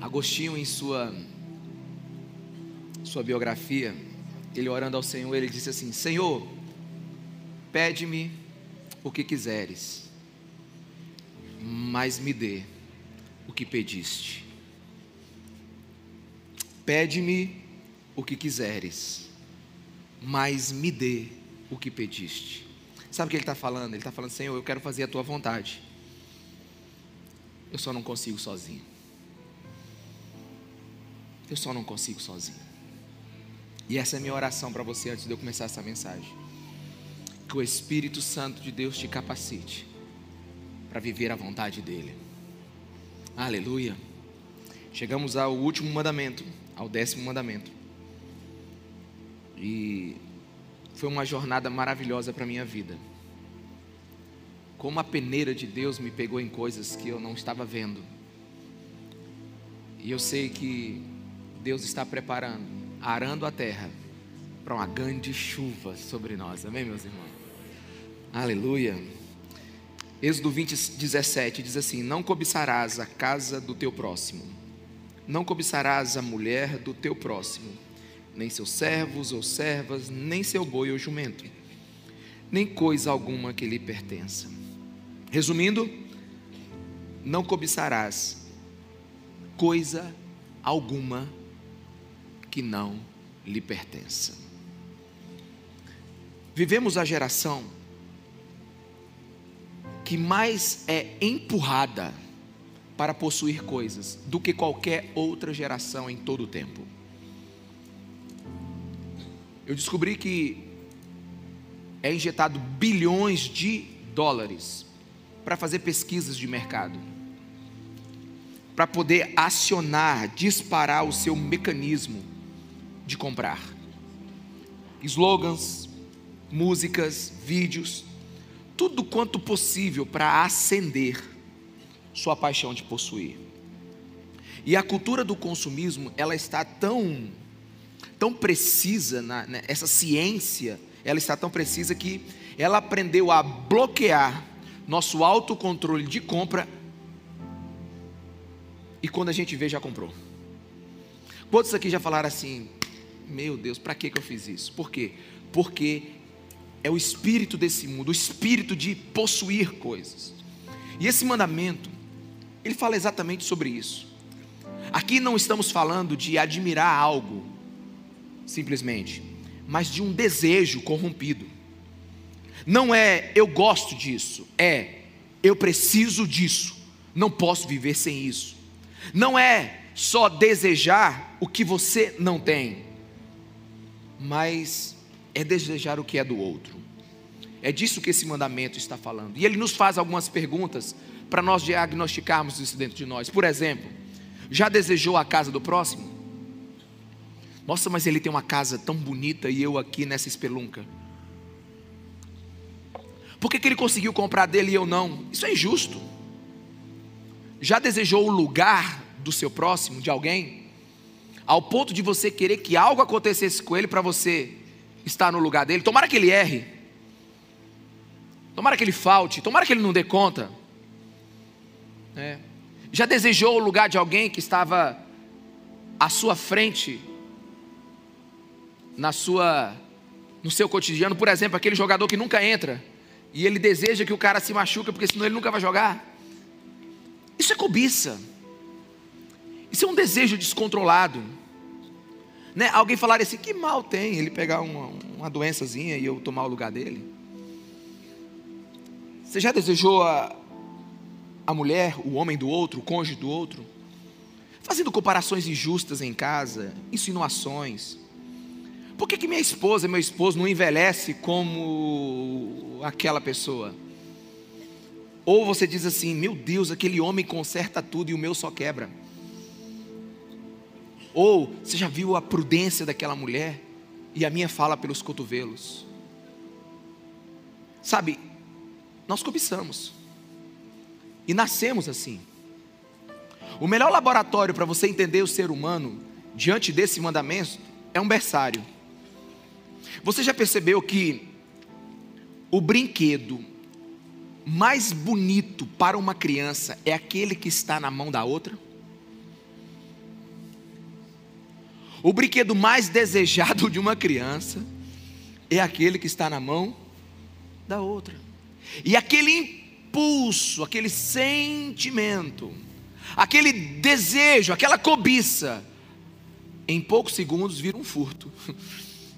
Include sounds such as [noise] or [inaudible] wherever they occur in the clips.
Agostinho, em sua, sua biografia, ele orando ao Senhor, ele disse assim: Senhor, pede-me o que quiseres, mas me dê o que pediste. Pede-me o que quiseres, mas me dê o que pediste. Sabe o que ele está falando? Ele está falando, Senhor, eu quero fazer a tua vontade. Eu só não consigo sozinho. Eu só não consigo sozinho. E essa é a minha oração para você antes de eu começar essa mensagem. Que o Espírito Santo de Deus te capacite para viver a vontade dEle. Aleluia. Chegamos ao último mandamento, ao décimo mandamento. E foi uma jornada maravilhosa para a minha vida. Como a peneira de Deus me pegou em coisas que eu não estava vendo. E eu sei que Deus está preparando, arando a terra para uma grande chuva sobre nós. Amém, meus irmãos? Aleluia. Êxodo 20, 17 diz assim: Não cobiçarás a casa do teu próximo, não cobiçarás a mulher do teu próximo, nem seus servos ou servas, nem seu boi ou jumento, nem coisa alguma que lhe pertença. Resumindo, não cobiçarás coisa alguma que não lhe pertença. Vivemos a geração que mais é empurrada para possuir coisas do que qualquer outra geração em todo o tempo. Eu descobri que é injetado bilhões de dólares para fazer pesquisas de mercado, para poder acionar, disparar o seu mecanismo de comprar. Slogans, músicas, vídeos, tudo quanto possível para acender sua paixão de possuir. E a cultura do consumismo, ela está tão tão precisa na, né, essa ciência, ela está tão precisa que ela aprendeu a bloquear nosso autocontrole de compra e quando a gente vê já comprou. Quantos aqui já falaram assim: "Meu Deus, para que eu fiz isso?" Por quê? Porque é o espírito desse mundo, o espírito de possuir coisas. E esse mandamento, ele fala exatamente sobre isso. Aqui não estamos falando de admirar algo, simplesmente, mas de um desejo corrompido. Não é eu gosto disso, é eu preciso disso, não posso viver sem isso. Não é só desejar o que você não tem, mas é desejar o que é do outro. É disso que esse mandamento está falando. E ele nos faz algumas perguntas para nós diagnosticarmos isso dentro de nós. Por exemplo, já desejou a casa do próximo? Nossa, mas ele tem uma casa tão bonita e eu aqui nessa espelunca. Por que, que ele conseguiu comprar dele e eu não? Isso é injusto. Já desejou o lugar do seu próximo, de alguém? Ao ponto de você querer que algo acontecesse com ele para você estar no lugar dele? Tomara que ele erre. Tomara que ele falte. Tomara que ele não dê conta. É. Já desejou o lugar de alguém que estava à sua frente, na sua, no seu cotidiano? Por exemplo, aquele jogador que nunca entra e ele deseja que o cara se machuque porque senão ele nunca vai jogar. Isso é cobiça. Isso é um desejo descontrolado. Né? Alguém falar assim, que mal tem ele pegar uma, uma doençazinha e eu tomar o lugar dele? Você já desejou a, a mulher, o homem do outro, o cônjuge do outro? Fazendo comparações injustas em casa, insinuações. Por que, que minha esposa, meu esposo não envelhece como aquela pessoa? Ou você diz assim: meu Deus, aquele homem conserta tudo e o meu só quebra. Ou você já viu a prudência daquela mulher e a minha fala pelos cotovelos? Sabe, nós cobiçamos e nascemos assim. O melhor laboratório para você entender o ser humano diante desse mandamento é um berçário. Você já percebeu que o brinquedo mais bonito para uma criança é aquele que está na mão da outra? O brinquedo mais desejado de uma criança é aquele que está na mão da outra. E aquele impulso, aquele sentimento, aquele desejo, aquela cobiça, em poucos segundos vira um furto. [laughs]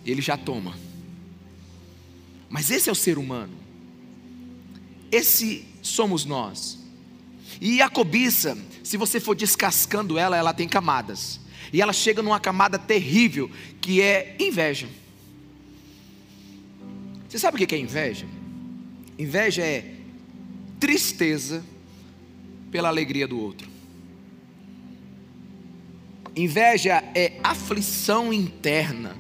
Ele já toma. Mas esse é o ser humano. Esse somos nós. E a cobiça, se você for descascando ela, ela tem camadas. E ela chega numa camada terrível, que é inveja. Você sabe o que é inveja? Inveja é tristeza pela alegria do outro. Inveja é aflição interna,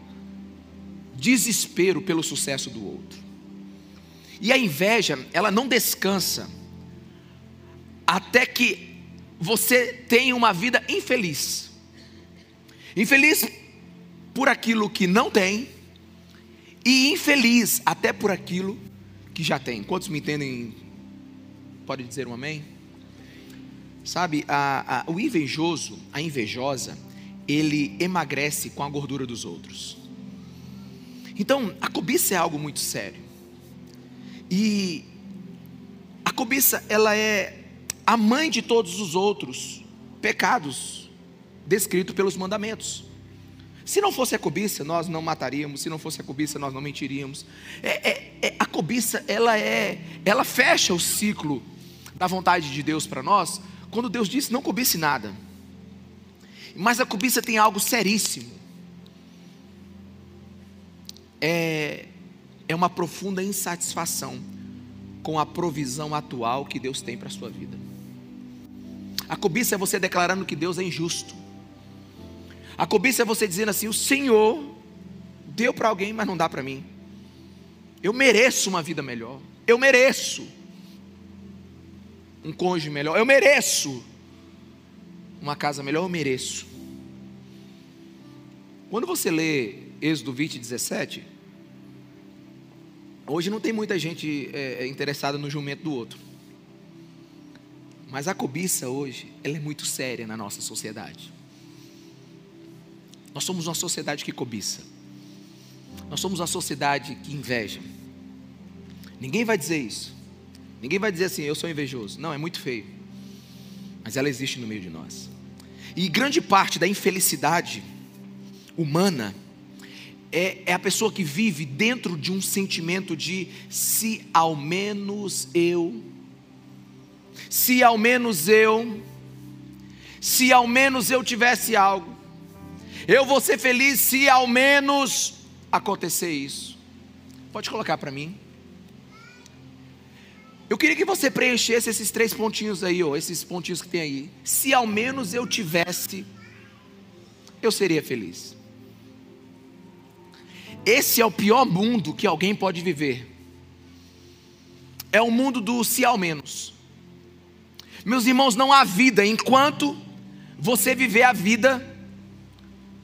desespero pelo sucesso do outro. E a inveja, ela não descansa até que você tenha uma vida infeliz. Infeliz por aquilo que não tem e infeliz até por aquilo que já tem. Quantos me entendem? Pode dizer um amém? Sabe, a, a, o invejoso, a invejosa, ele emagrece com a gordura dos outros. Então, a cobiça é algo muito sério. E a cobiça, ela é a mãe de todos os outros pecados descritos pelos mandamentos. Se não fosse a cobiça, nós não mataríamos. Se não fosse a cobiça, nós não mentiríamos. É, é, é, a cobiça, ela é, ela fecha o ciclo da vontade de Deus para nós. Quando Deus disse, não cobice nada. Mas a cobiça tem algo seríssimo. É, é uma profunda insatisfação com a provisão atual que Deus tem para a sua vida. A cobiça é você declarando que Deus é injusto. A cobiça é você dizendo assim: o Senhor deu para alguém, mas não dá para mim. Eu mereço uma vida melhor. Eu mereço um cônjuge melhor. Eu mereço uma casa melhor. Eu mereço. Quando você lê Êxodo 20, 17, hoje não tem muita gente é, interessada no jumento do outro. Mas a cobiça hoje, ela é muito séria na nossa sociedade. Nós somos uma sociedade que cobiça. Nós somos uma sociedade que inveja. Ninguém vai dizer isso. Ninguém vai dizer assim, eu sou invejoso. Não, é muito feio. Mas ela existe no meio de nós. E grande parte da infelicidade humana é, é a pessoa que vive dentro de um sentimento de se ao menos eu, se ao menos eu, se ao menos eu tivesse algo, eu vou ser feliz se ao menos acontecer isso. Pode colocar para mim. Eu queria que você preenchesse esses três pontinhos aí, ó, esses pontinhos que tem aí. Se ao menos eu tivesse, eu seria feliz. Esse é o pior mundo que alguém pode viver. É o mundo do se ao menos. Meus irmãos, não há vida enquanto você viver a vida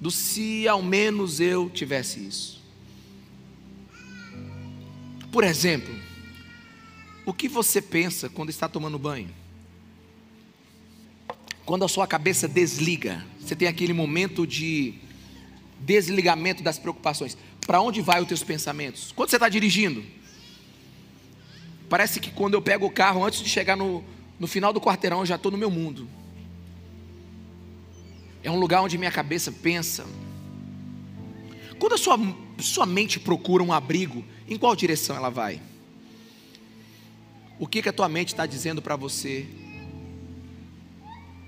do se ao menos eu tivesse isso. Por exemplo, o que você pensa quando está tomando banho? Quando a sua cabeça desliga, você tem aquele momento de desligamento das preocupações. Para onde vai os teus pensamentos? Quando você está dirigindo? Parece que quando eu pego o carro, antes de chegar no, no final do quarteirão, eu já estou no meu mundo. É um lugar onde minha cabeça pensa. Quando a sua, sua mente procura um abrigo, em qual direção ela vai? O que, que a tua mente está dizendo para você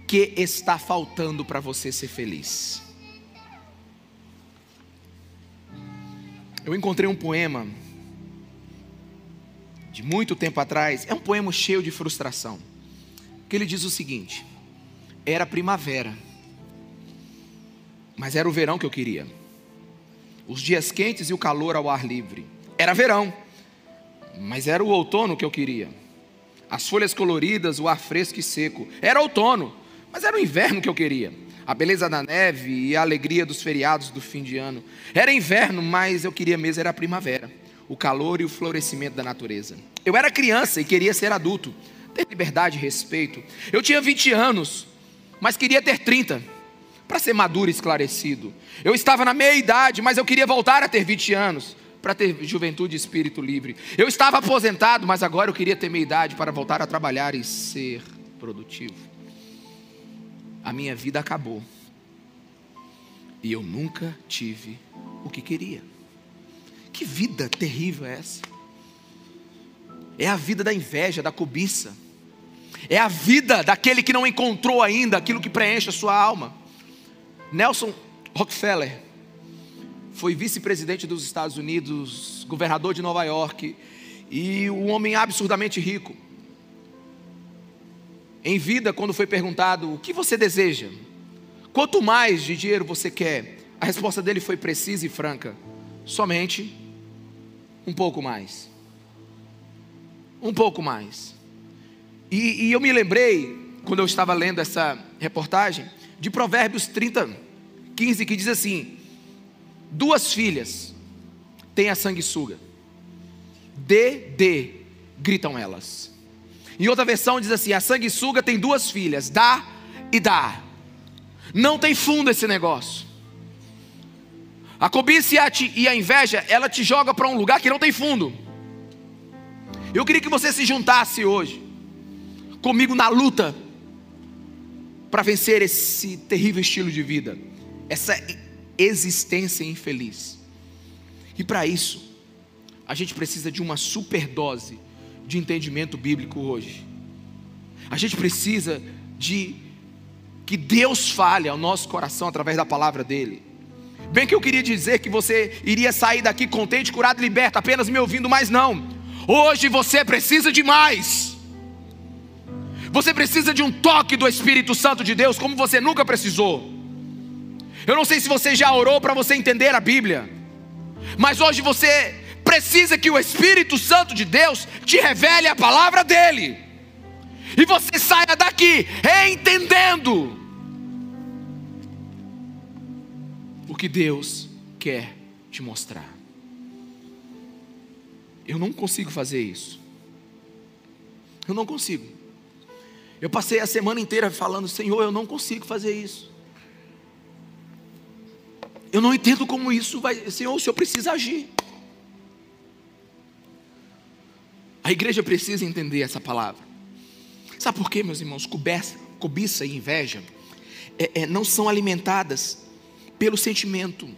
que está faltando para você ser feliz? Eu encontrei um poema de muito tempo atrás, é um poema cheio de frustração. Que ele diz o seguinte: Era primavera mas era o verão que eu queria. Os dias quentes e o calor ao ar livre. Era verão, mas era o outono que eu queria. As folhas coloridas, o ar fresco e seco. Era outono, mas era o inverno que eu queria. A beleza da neve e a alegria dos feriados do fim de ano. Era inverno, mas eu queria mesmo era a primavera. O calor e o florescimento da natureza. Eu era criança e queria ser adulto, ter liberdade e respeito. Eu tinha 20 anos, mas queria ter 30 para ser maduro e esclarecido. Eu estava na meia idade, mas eu queria voltar a ter 20 anos para ter juventude e espírito livre. Eu estava aposentado, mas agora eu queria ter meia idade para voltar a trabalhar e ser produtivo. A minha vida acabou. E eu nunca tive o que queria. Que vida terrível é essa? É a vida da inveja, da cobiça. É a vida daquele que não encontrou ainda aquilo que preenche a sua alma. Nelson Rockefeller foi vice-presidente dos Estados Unidos, governador de Nova York e um homem absurdamente rico. Em vida, quando foi perguntado o que você deseja, quanto mais de dinheiro você quer, a resposta dele foi precisa e franca: somente um pouco mais. Um pouco mais. E, e eu me lembrei, quando eu estava lendo essa reportagem, de Provérbios 30, 15, que diz assim: Duas filhas têm a sanguessuga. Dê, dê, gritam elas. Em outra versão diz assim: a sanguessuga tem duas filhas, dá e dá. Não tem fundo esse negócio. A cobiça e a inveja, ela te joga para um lugar que não tem fundo. Eu queria que você se juntasse hoje comigo na luta para vencer esse terrível estilo de vida, essa existência infeliz. E para isso, a gente precisa de uma superdose de entendimento bíblico hoje. A gente precisa de que Deus fale ao nosso coração através da palavra dele. Bem que eu queria dizer que você iria sair daqui contente, curado e liberto, apenas me ouvindo, mas não. Hoje você precisa de mais. Você precisa de um toque do Espírito Santo de Deus como você nunca precisou. Eu não sei se você já orou para você entender a Bíblia, mas hoje você precisa que o Espírito Santo de Deus te revele a palavra dele, e você saia daqui entendendo o que Deus quer te mostrar. Eu não consigo fazer isso. Eu não consigo. Eu passei a semana inteira falando, Senhor, eu não consigo fazer isso. Eu não entendo como isso vai. Senhor, o Senhor precisa agir. A igreja precisa entender essa palavra. Sabe por quê, meus irmãos? Cobiça, cobiça e inveja é, é, não são alimentadas pelo sentimento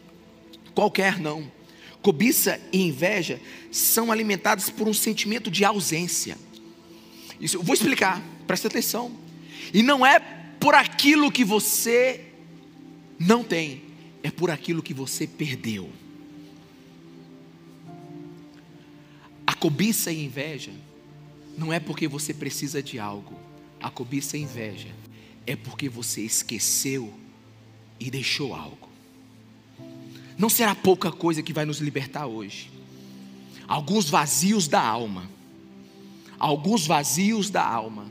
qualquer, não. Cobiça e inveja são alimentadas por um sentimento de ausência. Isso, eu vou explicar, presta atenção. E não é por aquilo que você não tem, é por aquilo que você perdeu. A cobiça e inveja não é porque você precisa de algo. A cobiça e inveja é porque você esqueceu e deixou algo. Não será pouca coisa que vai nos libertar hoje. Alguns vazios da alma. Alguns vazios da alma.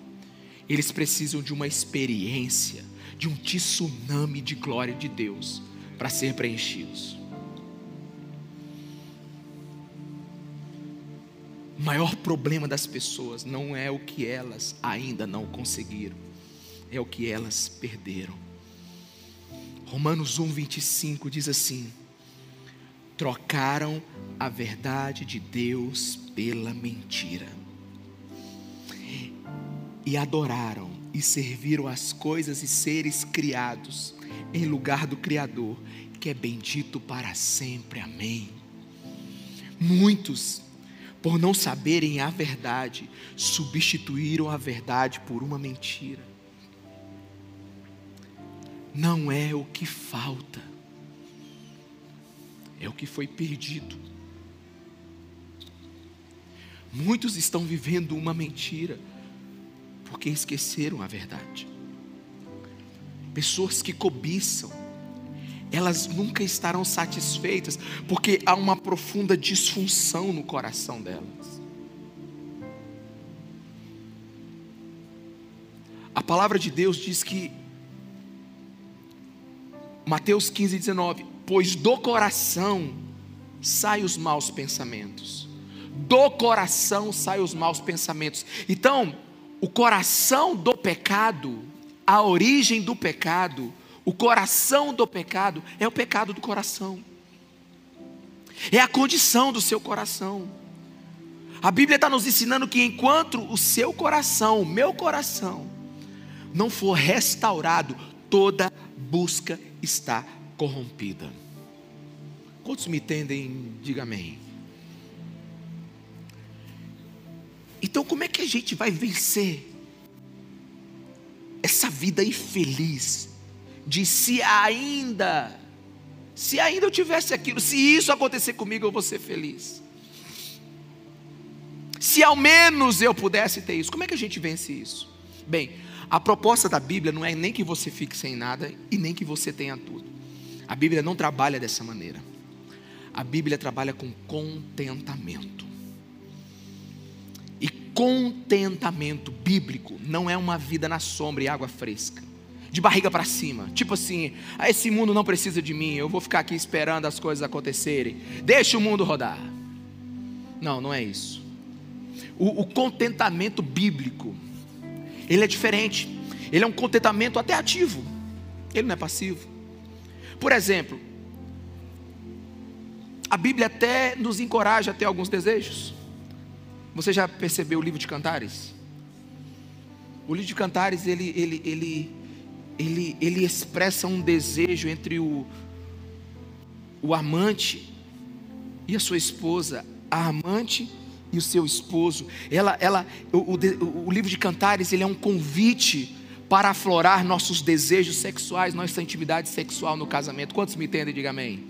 Eles precisam de uma experiência, de um tsunami de glória de Deus para ser preenchidos. O maior problema das pessoas não é o que elas ainda não conseguiram, é o que elas perderam. Romanos 1, 25 diz assim: trocaram a verdade de Deus pela mentira, e adoraram e serviram as coisas e seres criados em lugar do Criador, que é bendito para sempre. Amém. Muitos, por não saberem a verdade, substituíram a verdade por uma mentira. Não é o que falta, é o que foi perdido. Muitos estão vivendo uma mentira porque esqueceram a verdade. Pessoas que cobiçam, elas nunca estarão satisfeitas, porque há uma profunda disfunção no coração delas. A palavra de Deus diz que, Mateus 15, 19: Pois do coração saem os maus pensamentos, do coração saem os maus pensamentos. Então, o coração do pecado a origem do pecado, O coração do pecado é o pecado do coração. É a condição do seu coração. A Bíblia está nos ensinando que enquanto o seu coração, o meu coração, não for restaurado, toda busca está corrompida. Quantos me entendem? Diga amém. Então, como é que a gente vai vencer essa vida infeliz de se ainda, se ainda eu tivesse aquilo, se isso acontecer comigo, eu vou ser feliz? Se ao menos eu pudesse ter isso, como é que a gente vence isso? Bem, a proposta da Bíblia não é nem que você fique sem nada e nem que você tenha tudo. A Bíblia não trabalha dessa maneira. A Bíblia trabalha com contentamento. Contentamento bíblico não é uma vida na sombra e água fresca, de barriga para cima. Tipo assim, ah, esse mundo não precisa de mim, eu vou ficar aqui esperando as coisas acontecerem. Deixa o mundo rodar. Não, não é isso. O, o contentamento bíblico ele é diferente. Ele é um contentamento até ativo. Ele não é passivo. Por exemplo, a Bíblia até nos encoraja a ter alguns desejos. Você já percebeu o livro de Cantares? O livro de Cantares ele, ele, ele, ele, ele expressa um desejo entre o, o amante e a sua esposa. A amante e o seu esposo. Ela, ela, o, o, o livro de Cantares ele é um convite para aflorar nossos desejos sexuais, nossa intimidade sexual no casamento. Quantos me entendem? Diga amém.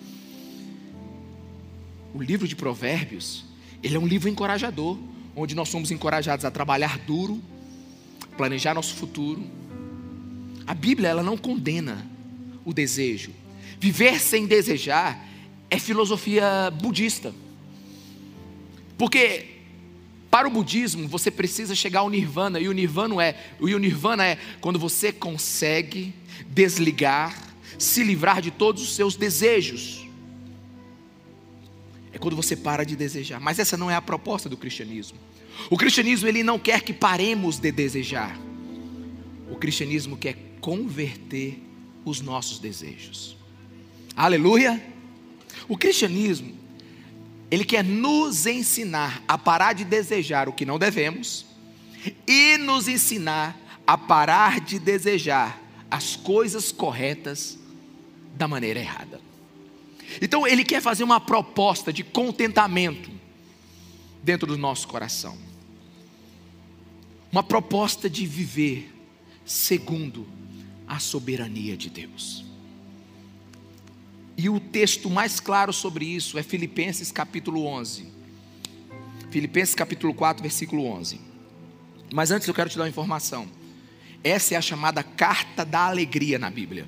O livro de Provérbios, ele é um livro encorajador, onde nós somos encorajados a trabalhar duro, planejar nosso futuro. A Bíblia ela não condena o desejo. Viver sem desejar é filosofia budista. Porque para o budismo você precisa chegar ao nirvana e o nirvana é, o nirvana é quando você consegue desligar, se livrar de todos os seus desejos. É quando você para de desejar. Mas essa não é a proposta do cristianismo. O cristianismo ele não quer que paremos de desejar. O cristianismo quer converter os nossos desejos. Aleluia! O cristianismo ele quer nos ensinar a parar de desejar o que não devemos e nos ensinar a parar de desejar as coisas corretas da maneira errada. Então, ele quer fazer uma proposta de contentamento dentro do nosso coração. Uma proposta de viver segundo a soberania de Deus. E o texto mais claro sobre isso é Filipenses capítulo 11. Filipenses capítulo 4, versículo 11. Mas antes eu quero te dar uma informação. Essa é a chamada carta da alegria na Bíblia.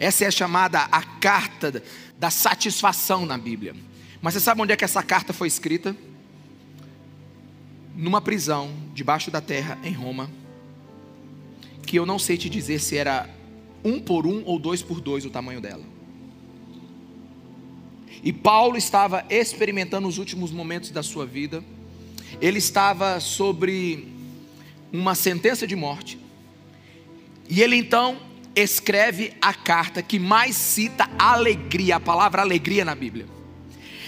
Essa é chamada a carta da satisfação na Bíblia. Mas você sabe onde é que essa carta foi escrita? Numa prisão debaixo da terra em Roma. Que eu não sei te dizer se era um por um ou dois por dois o tamanho dela. E Paulo estava experimentando os últimos momentos da sua vida. Ele estava sobre uma sentença de morte. E ele então escreve a carta que mais cita alegria, a palavra alegria na Bíblia.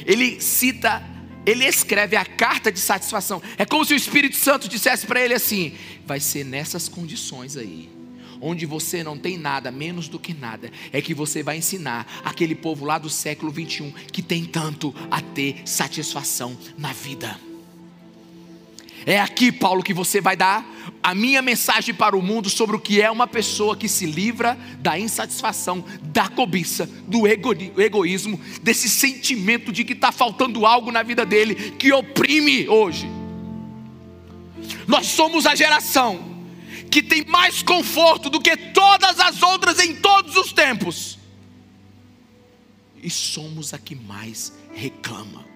Ele cita, ele escreve a carta de satisfação. É como se o Espírito Santo dissesse para ele assim: vai ser nessas condições aí onde você não tem nada, menos do que nada, é que você vai ensinar aquele povo lá do século 21 que tem tanto a ter satisfação na vida. É aqui, Paulo, que você vai dar a minha mensagem para o mundo sobre o que é uma pessoa que se livra da insatisfação, da cobiça, do egoísmo, desse sentimento de que está faltando algo na vida dele que oprime hoje. Nós somos a geração que tem mais conforto do que todas as outras em todos os tempos. E somos a que mais reclama.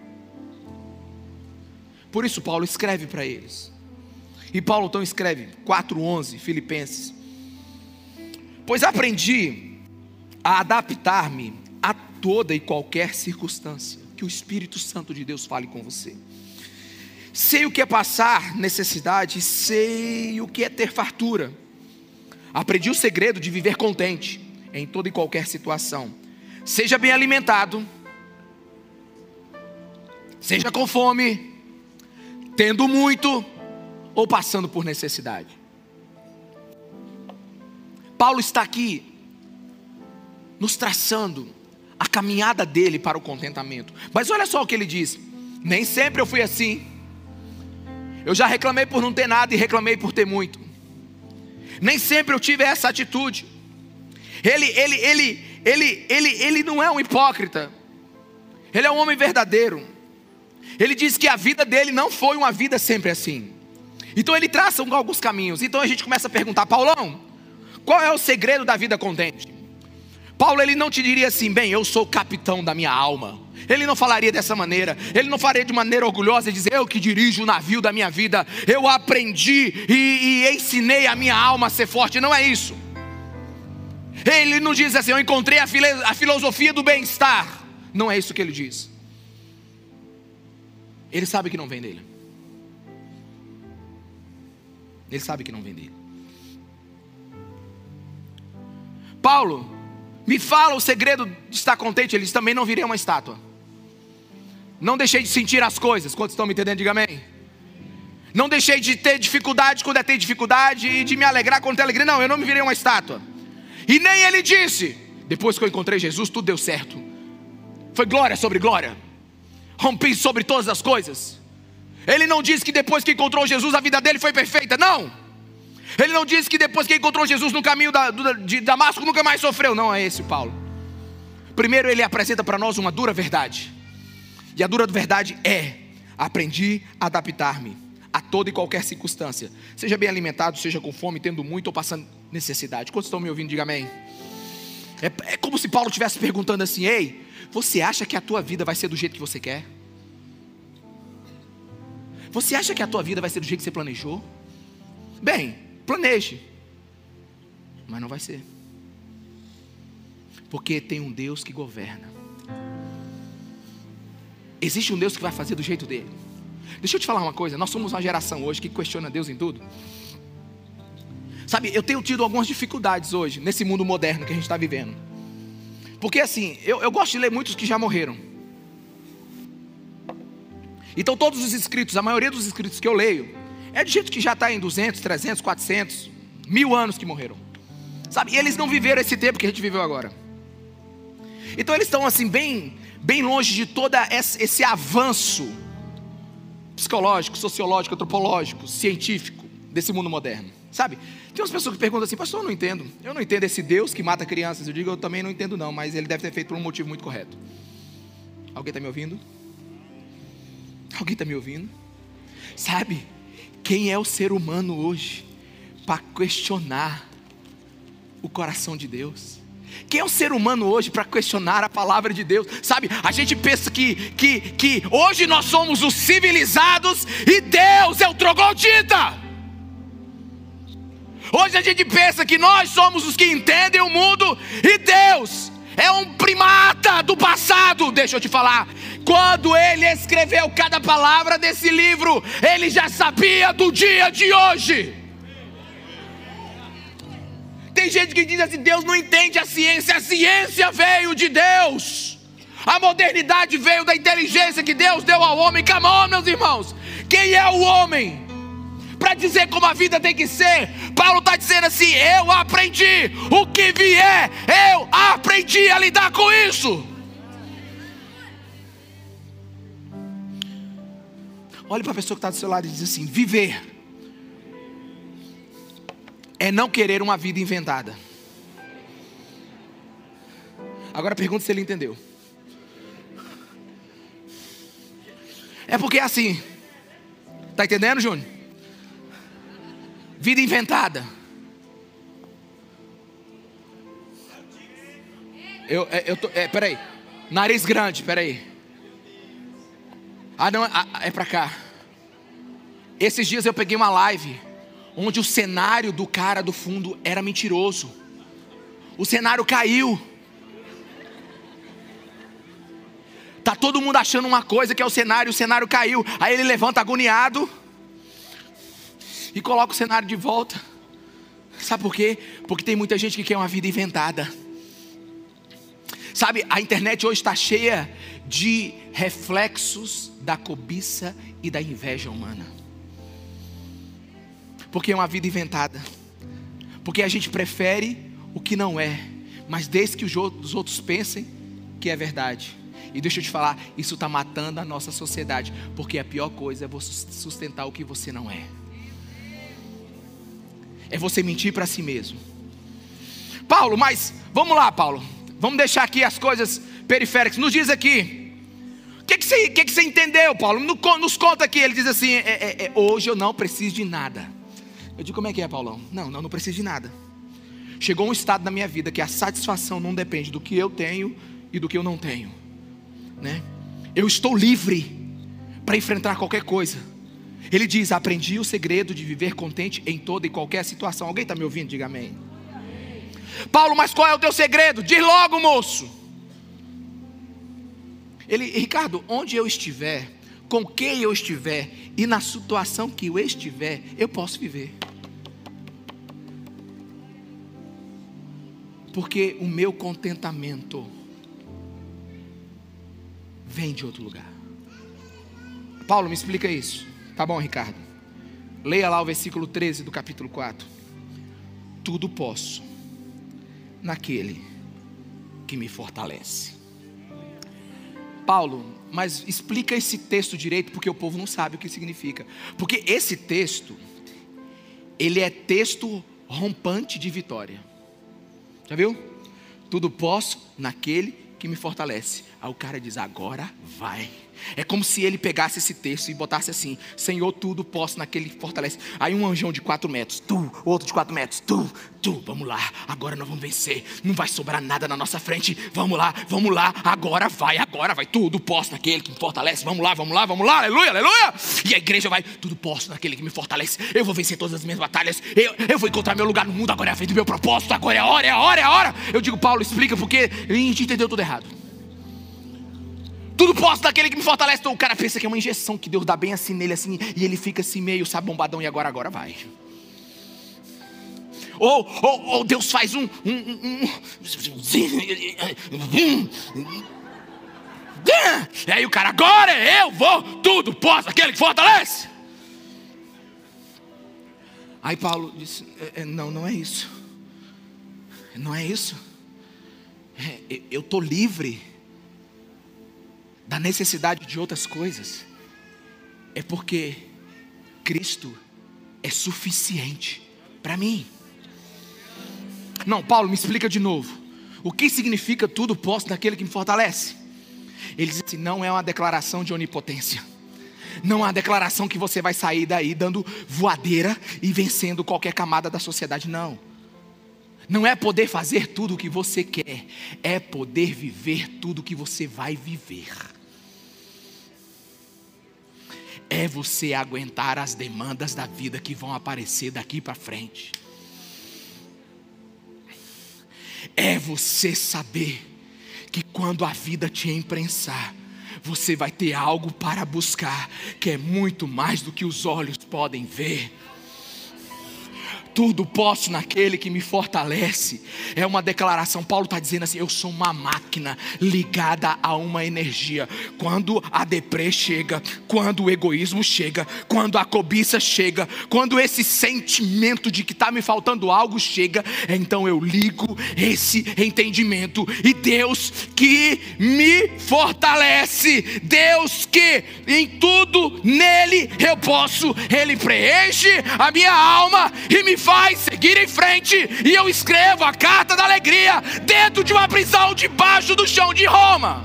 Por isso Paulo escreve para eles. E Paulo então escreve 4:11 Filipenses. Pois aprendi a adaptar-me a toda e qualquer circunstância. Que o Espírito Santo de Deus fale com você. Sei o que é passar necessidade, sei o que é ter fartura. Aprendi o segredo de viver contente, em toda e qualquer situação. Seja bem alimentado, seja com fome, tendo muito ou passando por necessidade. Paulo está aqui nos traçando a caminhada dele para o contentamento. Mas olha só o que ele diz: nem sempre eu fui assim. Eu já reclamei por não ter nada e reclamei por ter muito. Nem sempre eu tive essa atitude. Ele, ele, ele, ele, ele, ele não é um hipócrita. Ele é um homem verdadeiro. Ele diz que a vida dele não foi uma vida sempre assim. Então ele traça alguns caminhos. Então a gente começa a perguntar, Paulão, qual é o segredo da vida contente? Paulo ele não te diria assim, bem, eu sou o capitão da minha alma. Ele não falaria dessa maneira. Ele não faria de maneira orgulhosa e dizer eu que dirijo o navio da minha vida. Eu aprendi e, e ensinei a minha alma a ser forte. Não é isso. Ele não diz assim, eu encontrei a, filo a filosofia do bem-estar. Não é isso que ele diz. Ele sabe que não vem dele. Ele sabe que não vem dele. Paulo, me fala o segredo de estar contente. Ele diz: também não virei uma estátua. Não deixei de sentir as coisas. Quantos estão me entendendo? Diga amém. Não deixei de ter dificuldade quando é ter dificuldade e de me alegrar quando tem alegria. Não, eu não me virei uma estátua. E nem ele disse: depois que eu encontrei Jesus, tudo deu certo. Foi glória sobre glória. Rompi sobre todas as coisas. Ele não disse que depois que encontrou Jesus a vida dele foi perfeita. Não. Ele não disse que depois que encontrou Jesus no caminho da, de Damasco nunca mais sofreu. Não é esse Paulo. Primeiro ele apresenta para nós uma dura verdade. E a dura verdade é: aprendi a adaptar-me a toda e qualquer circunstância. Seja bem alimentado, seja com fome, tendo muito ou passando necessidade. Quantos estão me ouvindo? Diga amém. É, é como se Paulo estivesse perguntando assim: Ei, você acha que a tua vida vai ser do jeito que você quer? Você acha que a tua vida vai ser do jeito que você planejou? Bem, Planeje, mas não vai ser, porque tem um Deus que governa. Existe um Deus que vai fazer do jeito dele. Deixa eu te falar uma coisa: nós somos uma geração hoje que questiona Deus em tudo. Sabe, eu tenho tido algumas dificuldades hoje, nesse mundo moderno que a gente está vivendo. Porque assim, eu, eu gosto de ler muitos que já morreram. Então, todos os escritos, a maioria dos escritos que eu leio, é de gente que já está em 200, 300, 400, mil anos que morreram. Sabe? E eles não viveram esse tempo que a gente viveu agora. Então eles estão assim, bem, bem longe de todo esse avanço psicológico, sociológico, antropológico, científico desse mundo moderno. Sabe? Tem umas pessoas que perguntam assim, pastor, eu não entendo. Eu não entendo esse Deus que mata crianças. Eu digo, eu também não entendo, não, mas ele deve ter feito por um motivo muito correto. Alguém está me ouvindo? Alguém está me ouvindo? Sabe? Quem é o ser humano hoje para questionar o coração de Deus? Quem é o ser humano hoje para questionar a palavra de Deus? Sabe, a gente pensa que, que, que hoje nós somos os civilizados e Deus é o troglodita. Hoje a gente pensa que nós somos os que entendem o mundo e Deus é um primata do passado. Deixa eu te falar, quando ele escreveu cada palavra desse livro, ele já sabia do dia de hoje. Tem gente que diz assim: Deus não entende a ciência, a ciência veio de Deus. A modernidade veio da inteligência que Deus deu ao homem. Come on, meus irmãos. Quem é o homem? Para dizer como a vida tem que ser, Paulo está dizendo assim: Eu aprendi, o que vier, eu aprendi a lidar com isso. Olhe para a pessoa que está do seu lado e diz assim: viver é não querer uma vida inventada. Agora pergunta se ele entendeu. É porque é assim. Está entendendo, Júnior? Vida inventada. Eu, é, eu tô, é, peraí. Nariz grande, peraí. Ah, não, ah, é para cá. Esses dias eu peguei uma live onde o cenário do cara do fundo era mentiroso. O cenário caiu. Tá todo mundo achando uma coisa que é o cenário, o cenário caiu. Aí ele levanta agoniado e coloca o cenário de volta. Sabe por quê? Porque tem muita gente que quer uma vida inventada. Sabe, a internet hoje está cheia de reflexos da cobiça e da inveja humana. Porque é uma vida inventada. Porque a gente prefere o que não é, mas desde que os outros pensem que é verdade. E deixa eu te falar, isso está matando a nossa sociedade, porque a pior coisa é você sustentar o que você não é. É você mentir para si mesmo. Paulo, mas vamos lá, Paulo. Vamos deixar aqui as coisas periféricas. Nos diz aqui. O que, que, você, que, que você entendeu, Paulo? Nos conta aqui. Ele diz assim: é, é, é, hoje eu não preciso de nada. Eu digo, como é que é, Paulão? Não, não, não preciso de nada. Chegou um estado na minha vida que a satisfação não depende do que eu tenho e do que eu não tenho. Né? Eu estou livre para enfrentar qualquer coisa. Ele diz: Aprendi o segredo de viver contente em toda e qualquer situação. Alguém está me ouvindo? Diga amém. Paulo, mas qual é o teu segredo? Diz logo, moço. Ele, Ricardo, onde eu estiver, com quem eu estiver e na situação que eu estiver, eu posso viver. Porque o meu contentamento vem de outro lugar. Paulo, me explica isso. Tá bom, Ricardo. Leia lá o versículo 13 do capítulo 4. Tudo posso naquele que me fortalece. Paulo, mas explica esse texto direito, porque o povo não sabe o que significa. Porque esse texto, ele é texto rompante de vitória. Já viu? Tudo posso naquele que me fortalece. Aí o cara diz: agora vai. É como se ele pegasse esse texto e botasse assim: Senhor, tudo posso naquele que fortalece. Aí um anjão de quatro metros, tu, outro de quatro metros, tu, tu, vamos lá, agora nós vamos vencer. Não vai sobrar nada na nossa frente. Vamos lá, vamos lá, agora vai, agora vai. Tudo posso naquele que me fortalece. Vamos lá, vamos lá, vamos lá, aleluia, aleluia. E a igreja vai, tudo posso naquele que me fortalece. Eu vou vencer todas as minhas batalhas. Eu, eu vou encontrar meu lugar no mundo. Agora é a vez do meu propósito. Agora é a hora, é a hora, é a hora. Eu digo, Paulo, explica porque a gente entendeu tudo errado. Tudo posso daquele que me fortalece. Então o cara pensa que é uma injeção que Deus dá bem assim nele, assim, e ele fica assim meio, sabe, bombadão, e agora, agora vai. Ou, ou, ou Deus faz um, um, um, um e aí o cara, agora eu vou, tudo posso, aquele que fortalece. Aí Paulo disse: é, é, Não, não é isso. Não é isso. É, eu estou livre da necessidade de outras coisas, é porque Cristo é suficiente para mim. Não, Paulo, me explica de novo. O que significa tudo posso daquele que me fortalece? Ele diz assim: não é uma declaração de onipotência. Não é uma declaração que você vai sair daí dando voadeira e vencendo qualquer camada da sociedade. Não. Não é poder fazer tudo o que você quer, é poder viver tudo o que você vai viver é você aguentar as demandas da vida que vão aparecer daqui para frente. É você saber que quando a vida te imprensar, você vai ter algo para buscar que é muito mais do que os olhos podem ver tudo posso naquele que me fortalece. É uma declaração. Paulo está dizendo assim: eu sou uma máquina ligada a uma energia. Quando a deprê chega, quando o egoísmo chega, quando a cobiça chega, quando esse sentimento de que está me faltando algo chega, então eu ligo esse entendimento. E Deus que me fortalece, Deus que em tudo nele eu posso, Ele preenche a minha alma e me faz seguir em frente. E eu escrevo a carta da alegria dentro de uma prisão debaixo do chão de Roma.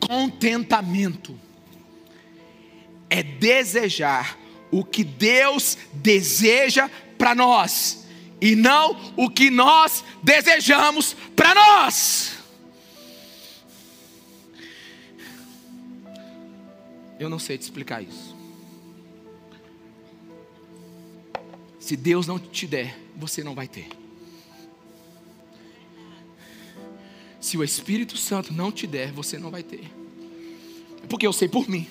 Contentamento é desejar o que Deus deseja para nós e não o que nós desejamos para nós. Eu não sei te explicar isso. Se Deus não te der, você não vai ter. Se o Espírito Santo não te der, você não vai ter. Porque eu sei por mim.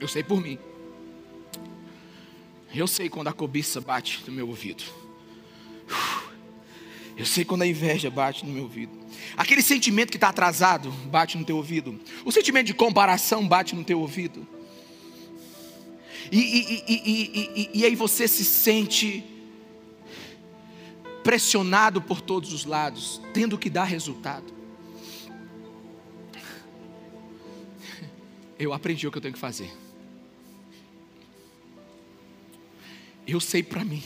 Eu sei por mim. Eu sei quando a cobiça bate no meu ouvido. Eu sei quando a inveja bate no meu ouvido. Aquele sentimento que está atrasado bate no teu ouvido. O sentimento de comparação bate no teu ouvido. E, e, e, e, aí você se sente pressionado por todos os lados, tendo que dar resultado. Eu aprendi o que eu tenho que fazer. Eu sei para mim.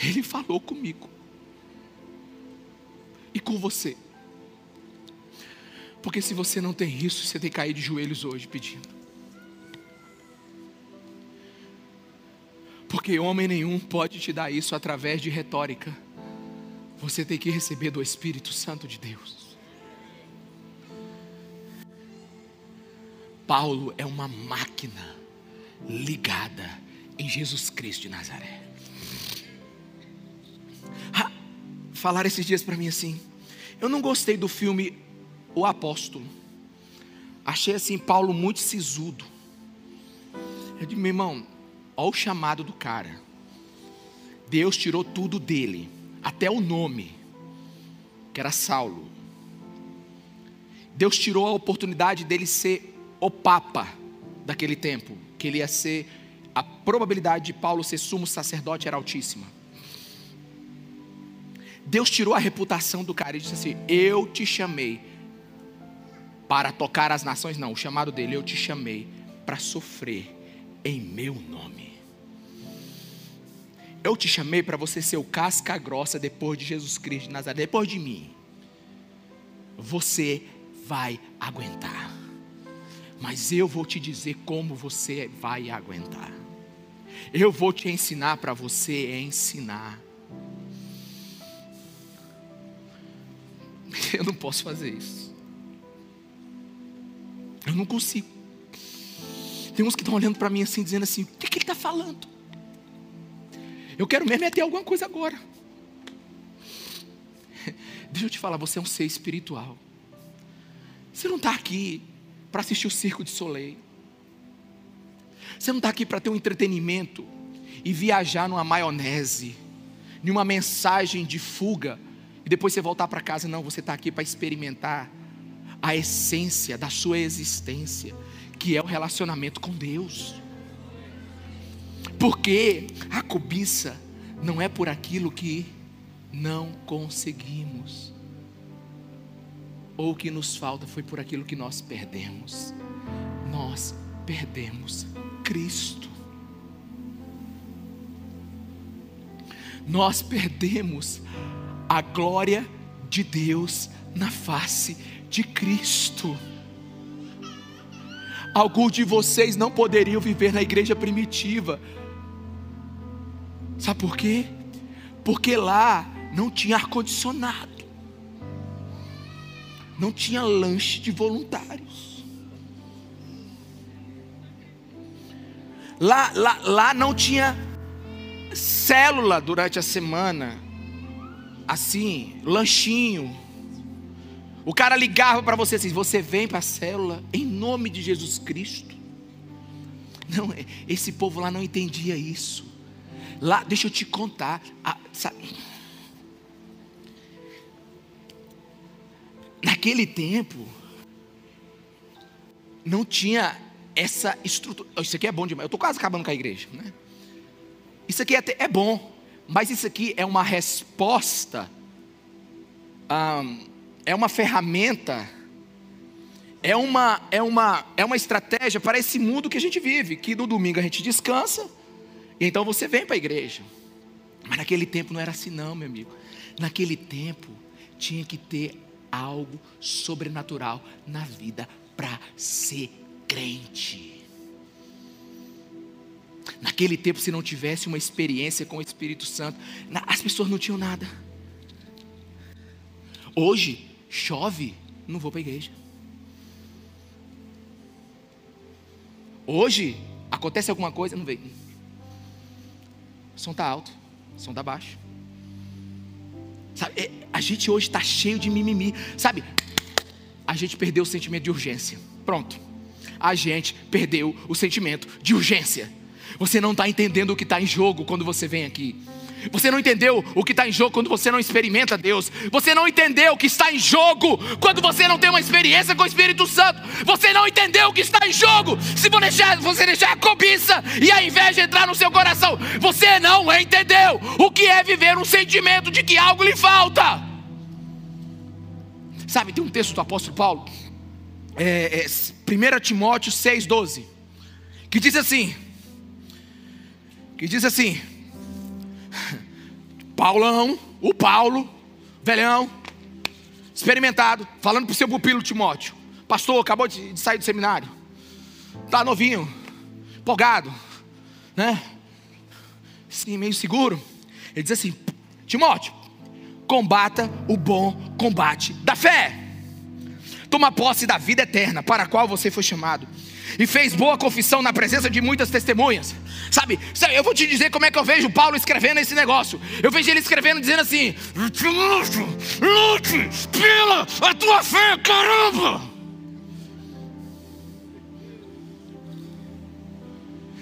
Ele falou comigo. E com você. Porque se você não tem isso, você tem que cair de joelhos hoje pedindo. Porque homem nenhum pode te dar isso através de retórica. Você tem que receber do Espírito Santo de Deus. Paulo é uma máquina ligada em Jesus Cristo de Nazaré. Falar esses dias para mim assim. Eu não gostei do filme O Apóstolo. Achei assim Paulo muito sisudo. Eu disse, meu irmão, olha o chamado do cara. Deus tirou tudo dele, até o nome, que era Saulo. Deus tirou a oportunidade dele ser o Papa daquele tempo, que ele ia ser, a probabilidade de Paulo ser sumo sacerdote era altíssima. Deus tirou a reputação do cara e disse assim: Eu te chamei para tocar as nações. Não, o chamado dele, eu te chamei para sofrer em meu nome. Eu te chamei para você ser o casca grossa depois de Jesus Cristo de Nazaré, depois de mim. Você vai aguentar mas eu vou te dizer como você vai aguentar. Eu vou te ensinar para você ensinar. [laughs] Eu não posso fazer isso. Eu não consigo. Tem uns que estão olhando para mim assim, dizendo assim: o que, que ele está falando? Eu quero mesmo é ter alguma coisa agora. [laughs] Deixa eu te falar, você é um ser espiritual. Você não está aqui para assistir o Circo de Soleil. Você não está aqui para ter um entretenimento e viajar numa maionese, numa mensagem de fuga, e depois você voltar para casa. Não, você está aqui para experimentar a essência da sua existência, que é o relacionamento com Deus. Porque a cobiça não é por aquilo que não conseguimos ou o que nos falta foi por aquilo que nós perdemos. Nós perdemos Cristo. Nós perdemos a glória de Deus na face de Cristo. Alguns de vocês não poderiam viver na igreja primitiva. Sabe por quê? Porque lá não tinha ar-condicionado não tinha lanche de voluntários. Lá, lá, lá não tinha célula durante a semana, assim, lanchinho. O cara ligava para você assim: você vem para a célula em nome de Jesus Cristo. Não, esse povo lá não entendia isso. Lá, deixa eu te contar. A, sabe, naquele tempo, não tinha essa estrutura. Isso aqui é bom demais. Eu estou quase acabando com a igreja. Né? Isso aqui é, até, é bom, mas isso aqui é uma resposta, é uma ferramenta, é uma, é, uma, é uma estratégia para esse mundo que a gente vive. Que no domingo a gente descansa, e então você vem para a igreja. Mas naquele tempo não era assim, não, meu amigo. Naquele tempo tinha que ter algo sobrenatural na vida para ser crente. Naquele tempo, se não tivesse uma experiência com o Espírito Santo, as pessoas não tinham nada. Hoje, chove, não vou para a igreja. Hoje, acontece alguma coisa, não veio. O som está alto. som da baixo. Sabe, é, a gente hoje está cheio de mimimi. Sabe, a gente perdeu o sentimento de urgência. Pronto. A gente perdeu o sentimento de urgência. Você não está entendendo o que está em jogo quando você vem aqui. Você não entendeu o que está em jogo quando você não experimenta Deus. Você não entendeu o que está em jogo quando você não tem uma experiência com o Espírito Santo. Você não entendeu o que está em jogo se você deixar, você deixar a cobiça e a inveja entrar no seu coração. Você não entendeu é viver um sentimento de que algo lhe falta. Sabe, tem um texto do apóstolo Paulo, é, é, 1 Timóteo 6,12, que diz assim: que diz assim, [laughs] Paulão, o Paulo, velhão, experimentado, falando para o seu pupilo Timóteo: Pastor, acabou de sair do seminário, está novinho, empolgado, né? Sim, meio seguro. Ele diz assim: Timóteo, combata o bom combate da fé. Toma posse da vida eterna para a qual você foi chamado e fez boa confissão na presença de muitas testemunhas. Sabe, eu vou te dizer como é que eu vejo Paulo escrevendo esse negócio. Eu vejo ele escrevendo dizendo assim: lute, lute pela a tua fé, caramba!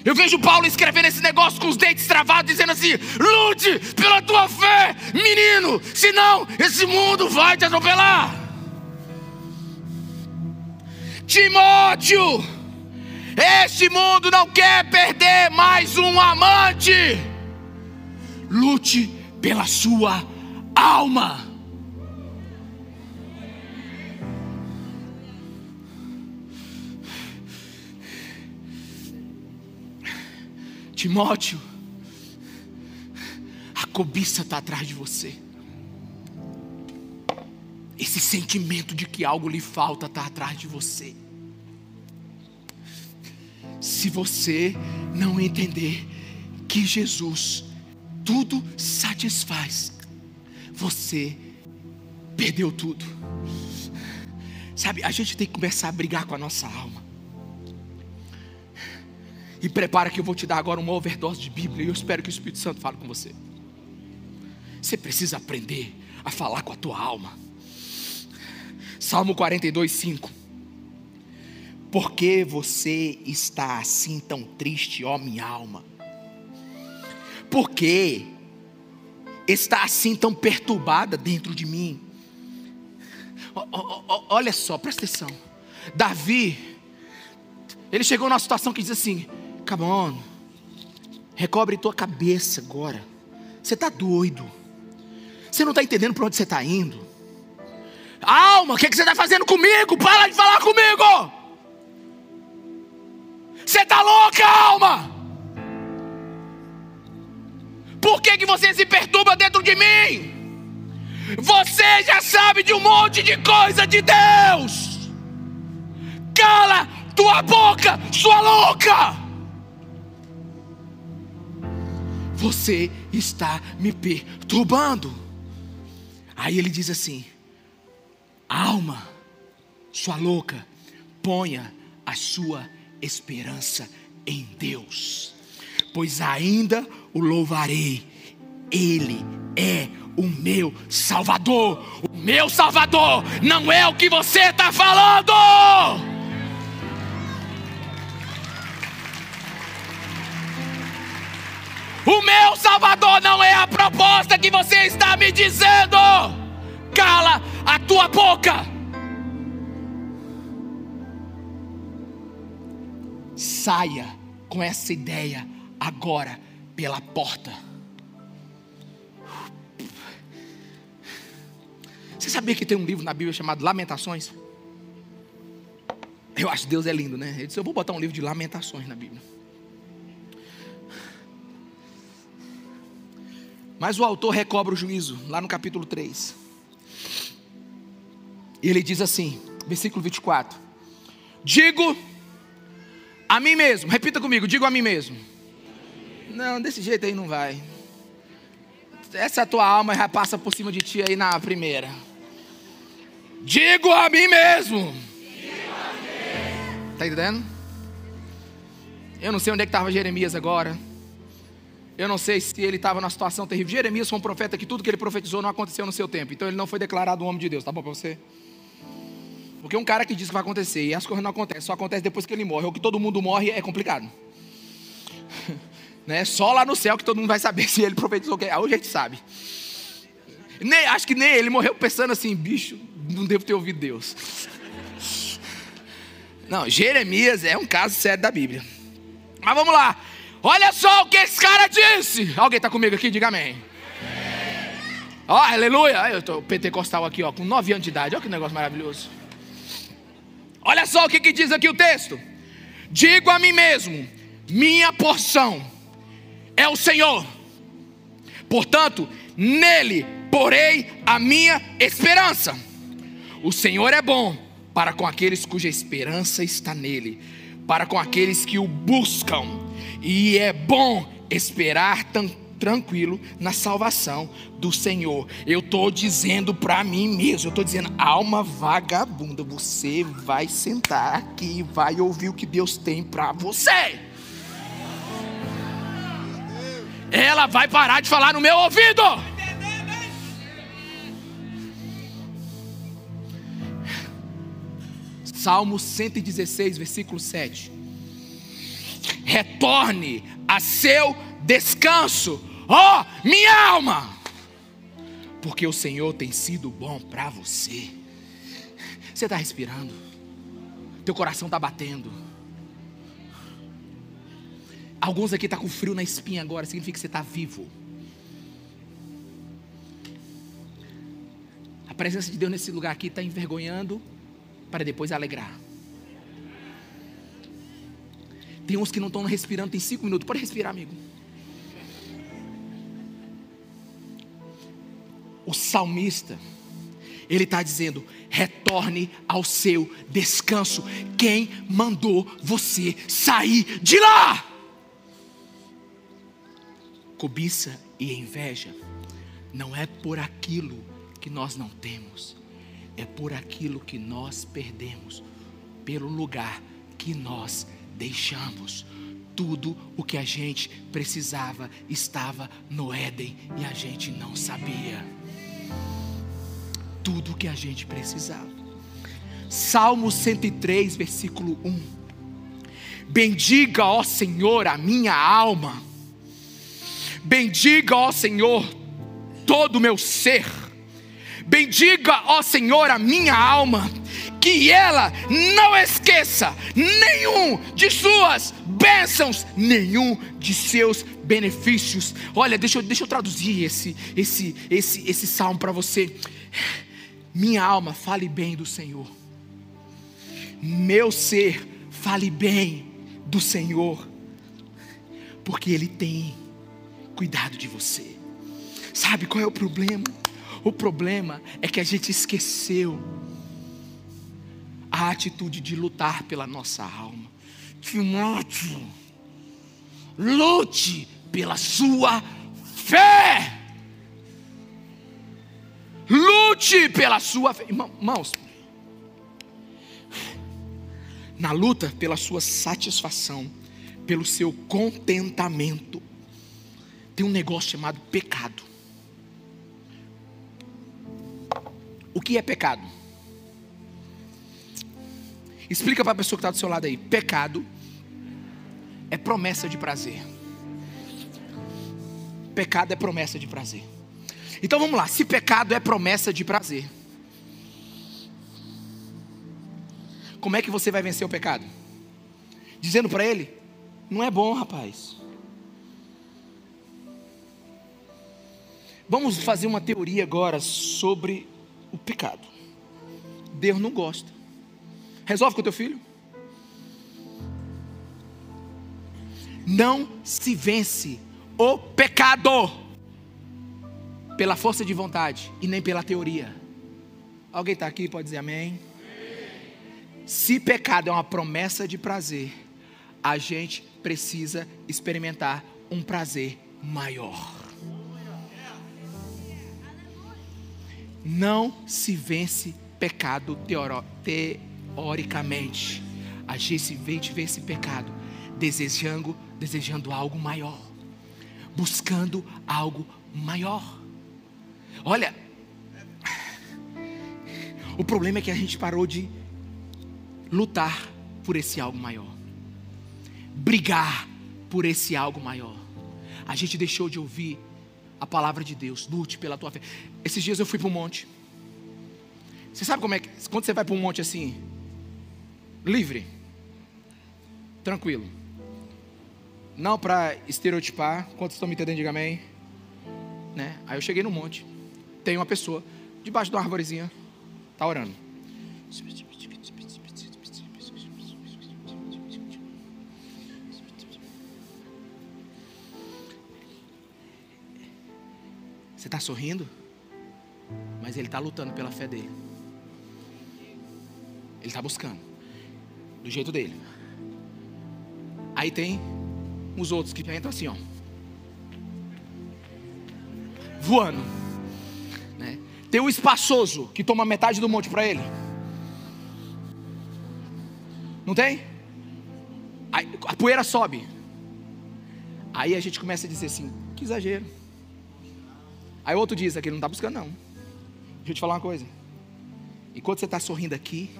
Eu vejo Paulo escrevendo esse negócio com os dentes travados, dizendo assim: lute pela tua fé, menino, senão esse mundo vai te atropelar. Timóteo, este mundo não quer perder mais um amante. Lute pela sua alma. Timóteo, a cobiça está atrás de você. Esse sentimento de que algo lhe falta está atrás de você se você não entender que Jesus tudo satisfaz, você perdeu tudo. Sabe, a gente tem que começar a brigar com a nossa alma. E prepara que eu vou te dar agora uma overdose de Bíblia e eu espero que o Espírito Santo fale com você. Você precisa aprender a falar com a tua alma. Salmo 42, 5. Por que você está assim tão triste, ó minha alma? Por que está assim tão perturbada dentro de mim? Olha só, presta atenção. Davi, ele chegou numa situação que diz assim: Come on, recobre tua cabeça agora. Você está doido. Você não está entendendo para onde você está indo. Alma, o que, que você está fazendo comigo? Para de falar comigo. Você está louca, alma? Por que, que você se perturba dentro de mim? Você já sabe de um monte de coisa de Deus. Cala tua boca, sua louca. Você está me perturbando. Aí ele diz assim: Alma, sua louca, ponha a sua esperança em Deus, pois ainda o louvarei, Ele é o meu Salvador. O meu Salvador não é o que você está falando. O meu Salvador não é a proposta que você está me dizendo. Cala a tua boca. Saia com essa ideia agora pela porta. Você sabia que tem um livro na Bíblia chamado Lamentações? Eu acho que Deus é lindo, né? Ele disse: Eu vou botar um livro de lamentações na Bíblia. Mas o autor recobra o juízo, lá no capítulo 3. E ele diz assim, versículo 24: Digo a mim mesmo, repita comigo, digo a mim mesmo. Não, desse jeito aí não vai. Essa tua alma já passa por cima de ti aí na primeira. Digo a mim mesmo. Está entendendo? Eu não sei onde é que estava Jeremias agora. Eu não sei se ele estava numa situação terrível. Jeremias foi um profeta que tudo que ele profetizou não aconteceu no seu tempo. Então ele não foi declarado um homem de Deus. Tá bom para você? Porque um cara que diz que vai acontecer e as coisas não acontecem, só acontece depois que ele morre, ou que todo mundo morre, é complicado. [laughs] né? Só lá no céu que todo mundo vai saber [laughs] se ele profetizou o que. Hoje a gente sabe. Nem, acho que nem ele morreu pensando assim, bicho, não devo ter ouvido Deus. [laughs] Não, Jeremias é um caso sério da Bíblia. Mas vamos lá. Olha só o que esse cara disse. Alguém está comigo aqui? Diga amém. Ó, oh, aleluia. Eu estou pentecostal aqui, ó, com nove anos de idade. Olha que negócio maravilhoso. Olha só o que, que diz aqui o texto. Digo a mim mesmo: minha porção é o Senhor. Portanto, nele porei a minha esperança. O Senhor é bom para com aqueles cuja esperança está nele, para com aqueles que o buscam e é bom esperar tranquilo na salvação do Senhor. Eu estou dizendo para mim mesmo, eu estou dizendo, alma vagabunda, você vai sentar aqui e vai ouvir o que Deus tem para você. Ela vai parar de falar no meu ouvido. Salmo 116, versículo 7 retorne a seu descanso, ó oh, minha alma, porque o Senhor tem sido bom para você. Você está respirando, teu coração está batendo. Alguns aqui estão tá com frio na espinha agora, significa que você está vivo. A presença de Deus nesse lugar aqui está envergonhando para depois alegrar. Tem uns que não estão respirando, tem cinco minutos. Pode respirar, amigo. O salmista, ele está dizendo: retorne ao seu descanso. Quem mandou você sair de lá? Cobiça e inveja não é por aquilo que nós não temos, é por aquilo que nós perdemos, pelo lugar que nós deixamos. Tudo o que a gente precisava estava no Éden e a gente não sabia. Tudo o que a gente precisava. Salmo 103, versículo 1. Bendiga, ó Senhor, a minha alma. Bendiga, ó Senhor, todo o meu ser. Bendiga, ó Senhor, a minha alma que ela não esqueça nenhum de suas bênçãos, nenhum de seus benefícios. Olha, deixa eu, deixa eu traduzir esse, esse, esse, esse salmo para você. Minha alma, fale bem do Senhor. Meu ser, fale bem do Senhor, porque Ele tem cuidado de você. Sabe qual é o problema? O problema é que a gente esqueceu a atitude de lutar pela nossa alma. Timóteo, lute pela sua fé. Lute pela sua fé. Irmãos, na luta pela sua satisfação, pelo seu contentamento, tem um negócio chamado pecado. O que é pecado? Explica para a pessoa que está do seu lado aí: pecado é promessa de prazer. Pecado é promessa de prazer. Então vamos lá: se pecado é promessa de prazer, como é que você vai vencer o pecado? Dizendo para ele: não é bom, rapaz. Vamos fazer uma teoria agora sobre o pecado. Deus não gosta. Resolve com o teu filho. Não se vence o pecado pela força de vontade e nem pela teoria. Alguém está aqui pode dizer amém? Se pecado é uma promessa de prazer, a gente precisa experimentar um prazer maior. Não se vence pecado teórico teoricamente, a gente vê esse pecado desejando, desejando algo maior. buscando algo maior. Olha, o problema é que a gente parou de lutar por esse algo maior, brigar por esse algo maior. A gente deixou de ouvir a palavra de Deus, lute pela tua fé. Esses dias eu fui para um monte. Você sabe como é que, quando você vai para um monte assim, livre, tranquilo, não para estereotipar, quantos estão me entendendo, diga amém. Né? Aí eu cheguei no monte, tem uma pessoa debaixo de uma arvorezinha, Está orando. Você está sorrindo? Mas ele está lutando pela fé dele. Ele está buscando. Do jeito dele. Aí tem os outros que entram assim, ó. Voando. Tem o espaçoso que toma metade do monte para ele. Não tem? Aí, a poeira sobe. Aí a gente começa a dizer assim: que exagero. Aí outro diz: aquele não está buscando, não. Deixa eu te falar uma coisa. Enquanto você está sorrindo aqui,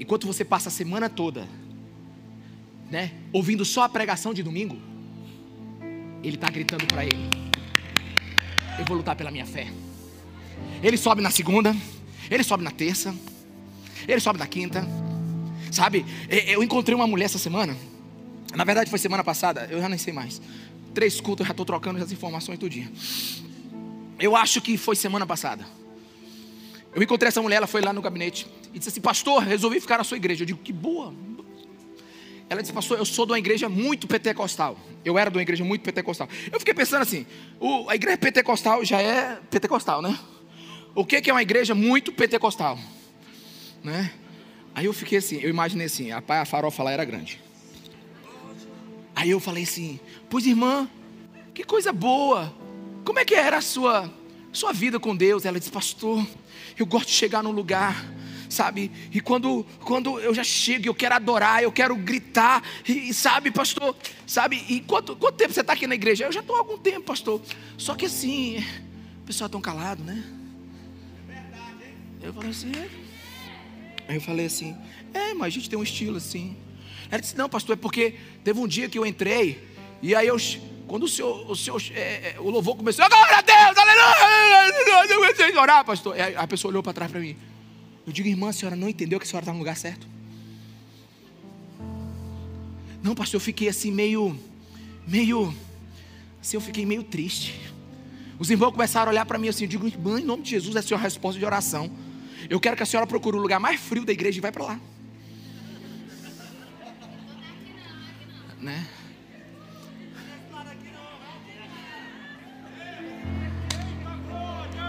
enquanto você passa a semana toda, né, ouvindo só a pregação de domingo, ele está gritando para ele: Eu vou lutar pela minha fé. Ele sobe na segunda, ele sobe na terça, ele sobe na quinta. Sabe, eu encontrei uma mulher essa semana. Na verdade foi semana passada, eu já nem sei mais. Três cultos, eu já estou trocando as informações todo dia. Eu acho que foi semana passada. Eu encontrei essa mulher, ela foi lá no gabinete e disse assim: Pastor, resolvi ficar na sua igreja. Eu digo: Que boa. Ela disse: Pastor, eu sou de uma igreja muito pentecostal. Eu era de uma igreja muito pentecostal. Eu fiquei pensando assim: a igreja pentecostal já é pentecostal, né? O que é uma igreja muito pentecostal? Né? Aí eu fiquei assim, eu imaginei assim, a, a farofa lá era grande. Aí eu falei assim, pois irmã, que coisa boa. Como é que era a sua, sua vida com Deus? Ela disse, pastor, eu gosto de chegar num lugar, sabe? E quando, quando eu já chego, eu quero adorar, eu quero gritar, e, sabe, pastor, sabe? E quanto, quanto tempo você está aqui na igreja? Eu já estou há algum tempo, pastor. Só que assim, o pessoal é tão calado, né? Eu falei assim, é. Aí eu falei assim, é, mas a gente tem um estilo assim. Ela disse, não, pastor, é porque teve um dia que eu entrei, e aí eu, quando o senhor, o, senhor, é, é, o louvor começou, glória a Deus, aleluia, eu comecei a orar, pastor. E a pessoa olhou para trás para mim. Eu digo, irmã, a senhora não entendeu que a senhora está no lugar certo? Não, pastor, eu fiquei assim meio, meio, assim, eu fiquei meio triste. Os irmãos começaram a olhar para mim assim, eu digo, irmã, em nome de Jesus, essa é a sua resposta de oração. Eu quero que a senhora procure o lugar mais frio da igreja e vai para lá. Né?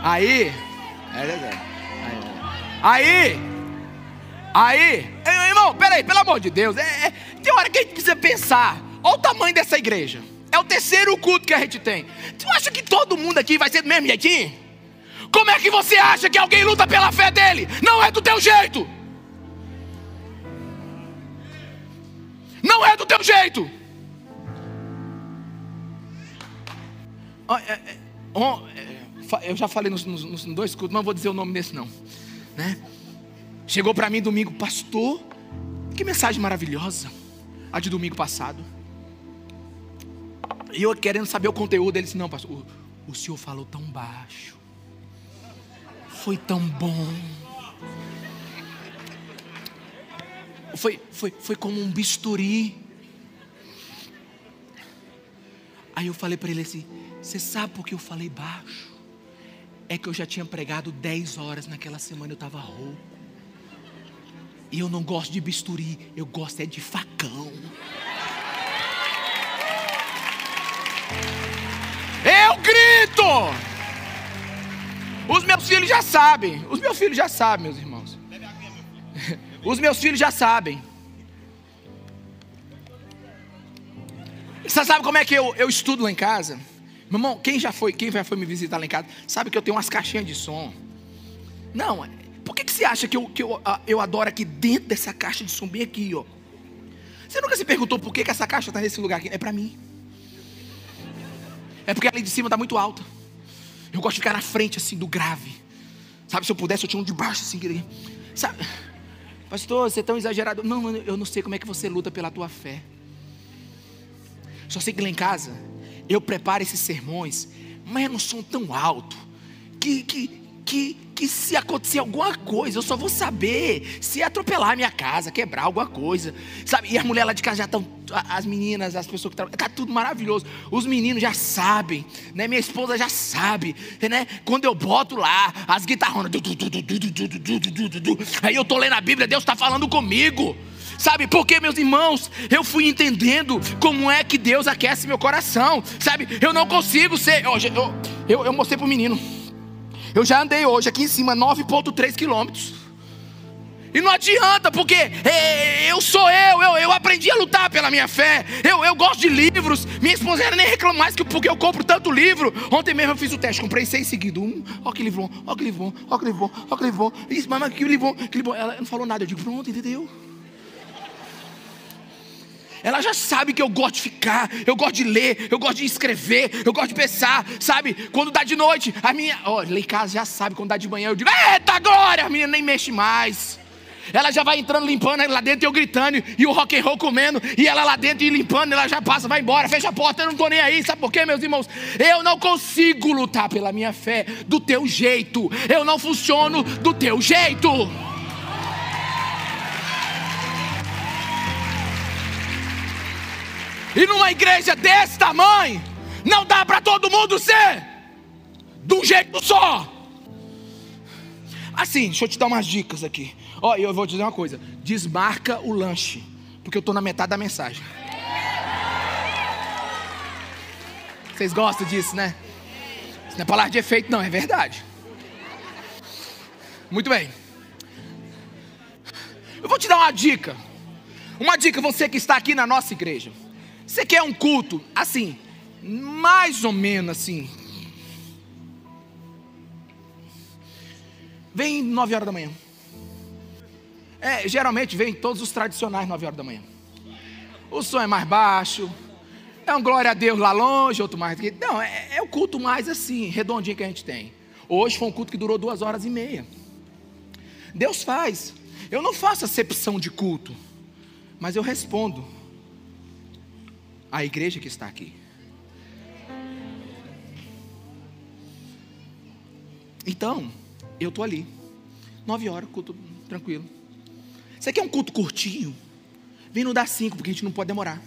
Aí, é aí, aí, irmão, peraí, pelo amor de Deus, é, é, tem hora que a gente precisa pensar. Olha o tamanho dessa igreja. É o terceiro culto que a gente tem. Tu acha que todo mundo aqui vai ser do mesmo jeitinho? Como é que você acha que alguém luta pela fé dele? Não é do teu jeito. Não é do teu jeito. É, é, eu já falei nos, nos, nos dois cultos, não vou dizer o nome desse não. Né? Chegou para mim domingo, pastor, que mensagem maravilhosa, a de domingo passado. E eu querendo saber o conteúdo, ele disse: Não, pastor, o, o senhor falou tão baixo foi tão bom. Foi, foi, foi como um bisturi. Aí eu falei para ele assim: Você sabe por que eu falei baixo? É que eu já tinha pregado 10 horas naquela semana, eu estava rouco. E eu não gosto de bisturi, eu gosto é de facão. Eu grito! Os meus filhos já sabem. Os meus filhos já sabem, meus irmãos. [laughs] Os meus filhos já sabem. Você sabe como é que eu, eu estudo lá em casa? Meu irmão, quem já foi, quem já foi me visitar lá em casa, sabe que eu tenho umas caixinhas de som. Não, por que, que você acha que eu, que eu, eu adoro aqui dentro dessa caixa de som bem aqui, ó? Você nunca se perguntou por que, que essa caixa está nesse lugar aqui? É para mim. É porque ali de cima está muito alta. Eu gosto de ficar na frente assim do grave. Sabe, se eu pudesse, eu tinha um de baixo assim. Sabe? Pastor, você é tão exagerado. Não, eu não sei como é que você luta pela tua fé. Só sei que lá em casa eu preparo esses sermões, mas não som tão alto que, que, que, que se acontecer alguma coisa, eu só vou saber se atropelar a minha casa, quebrar alguma coisa, sabe? E as mulheres lá de casa já estão, as meninas, as pessoas que trabalham, tá tudo maravilhoso. Os meninos já sabem, né? Minha esposa já sabe, né? Quando eu boto lá as guitarronas, aí eu tô lendo a Bíblia, Deus está falando comigo. Sabe, porque, meus irmãos, eu fui entendendo como é que Deus aquece meu coração. Sabe, eu não consigo ser. Eu, eu, eu, eu mostrei para o menino. Eu já andei hoje aqui em cima 9,3 quilômetros. E não adianta, porque é, eu sou eu, eu, eu aprendi a lutar pela minha fé. Eu, eu gosto de livros. Minha esposa nem reclama mais que porque eu compro tanto livro. Ontem mesmo eu fiz o teste, comprei seis seguidos. Um, ó que livro, ó que livro, ó que livro, ó que livro. Isso, mas que livro, que livro. Ela não falou nada. Eu digo, pronto, entendeu? Ela já sabe que eu gosto de ficar, eu gosto de ler, eu gosto de escrever, eu gosto de pensar, sabe? Quando dá de noite, a minha. Ó, em casa já sabe, quando dá de manhã, eu digo, eita glória! A menina nem mexe mais. Ela já vai entrando, limpando lá dentro, eu gritando, e o rock and roll comendo, e ela lá dentro e limpando, ela já passa, vai embora, fecha a porta, eu não estou nem aí. Sabe por quê, meus irmãos? Eu não consigo lutar pela minha fé do teu jeito. Eu não funciono do teu jeito. E numa igreja desse tamanho, não dá para todo mundo ser de um jeito só. Assim, deixa eu te dar umas dicas aqui. Ó, eu vou te dizer uma coisa: desmarca o lanche, porque eu estou na metade da mensagem. Vocês gostam disso, né? Isso não é palavra de efeito, não, é verdade. Muito bem. Eu vou te dar uma dica. Uma dica, você que está aqui na nossa igreja. Você quer um culto assim, mais ou menos assim. Vem nove horas da manhã. É, geralmente vem todos os tradicionais nove horas da manhã. O som é mais baixo. É um glória a Deus lá longe, outro mais aqui. Não, é, é o culto mais assim, redondinho que a gente tem. Hoje foi um culto que durou duas horas e meia. Deus faz. Eu não faço acepção de culto, mas eu respondo a igreja que está aqui. Então, eu estou ali. Nove horas, culto tranquilo. Você quer um culto curtinho? Vem no dar cinco, porque a gente não pode demorar.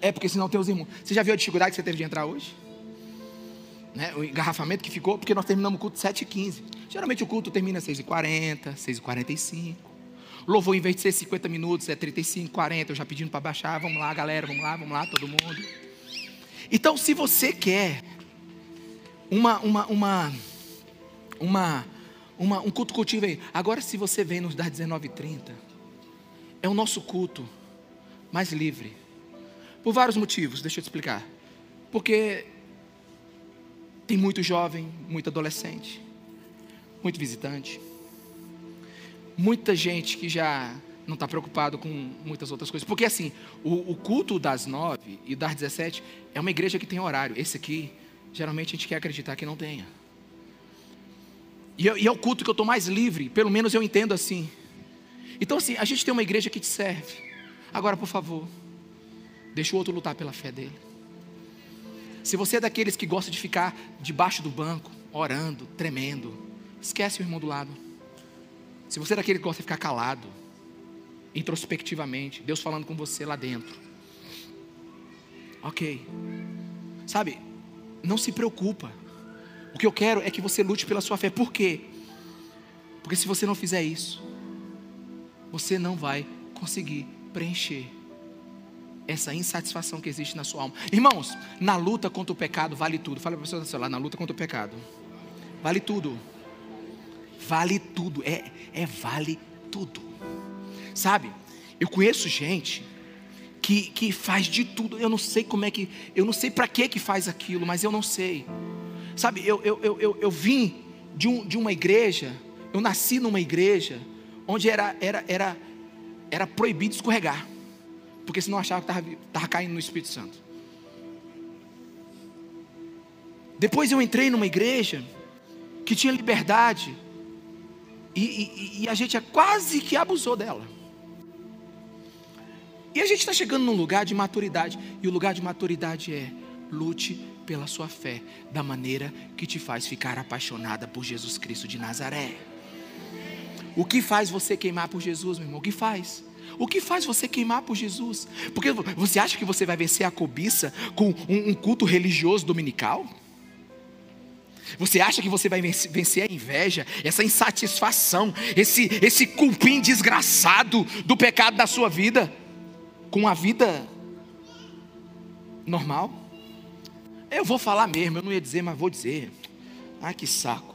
É, porque senão tem os irmãos. Você já viu a dificuldade que você teve de entrar hoje? Né? O engarrafamento que ficou, porque nós terminamos o culto 7h15. Geralmente o culto termina às 6h40, 6h45. Louvor, em vez de ser 50 minutos, é 35, 40. Eu já pedindo para baixar. Vamos lá, galera, vamos lá, vamos lá, todo mundo. Então, se você quer uma, uma, uma, uma, uma um culto cultivo aí. Agora, se você vem nos dar 19h30, é o nosso culto mais livre. Por vários motivos, deixa eu te explicar. Porque tem muito jovem, muito adolescente, muito visitante muita gente que já não está preocupado com muitas outras coisas. Porque assim, o, o, culto das nove e das dezessete é uma igreja que tem horário. Esse aqui, geralmente a gente quer acreditar que não tenha. E, e é o culto que eu estou mais livre, pelo menos eu entendo assim. Então assim, a gente tem uma igreja que te serve. Agora, por favor, deixa o outro lutar pela fé dele. Se você é daqueles que gosta de ficar debaixo do banco, orando, tremendo, esquece o irmão do lado. Se você é daquele que gosta de ficar calado, introspectivamente, Deus falando com você lá dentro. Ok. Sabe, não se preocupa. O que eu quero é que você lute pela sua fé. Por quê? Porque se você não fizer isso, você não vai conseguir preencher essa insatisfação que existe na sua alma. Irmãos, na luta contra o pecado vale tudo. Fala para a pessoa lá, na luta contra o pecado. Vale tudo. Vale tudo, é, é vale tudo. Sabe? Eu conheço gente que, que faz de tudo. Eu não sei como é que, eu não sei para que que faz aquilo, mas eu não sei. Sabe? Eu, eu, eu, eu, eu vim de, um, de uma igreja, eu nasci numa igreja onde era, era, era, era proibido escorregar, porque senão achava que estava caindo no Espírito Santo. Depois eu entrei numa igreja que tinha liberdade e, e, a gente quase que abusou dela. E a gente está chegando num lugar de maturidade, e o lugar de maturidade é lute pela sua fé, da maneira que te faz ficar apaixonada por Jesus Cristo de Nazaré. O que faz você queimar por Jesus, meu irmão? O que faz? O que faz você queimar por Jesus? Porque você acha que você vai vencer a cobiça com um culto religioso dominical? Você acha que você vai vencer a inveja, essa insatisfação, esse, esse cupim desgraçado do pecado da sua vida, com a vida normal? Eu vou falar mesmo, eu não ia dizer, mas vou dizer. Ai, que saco.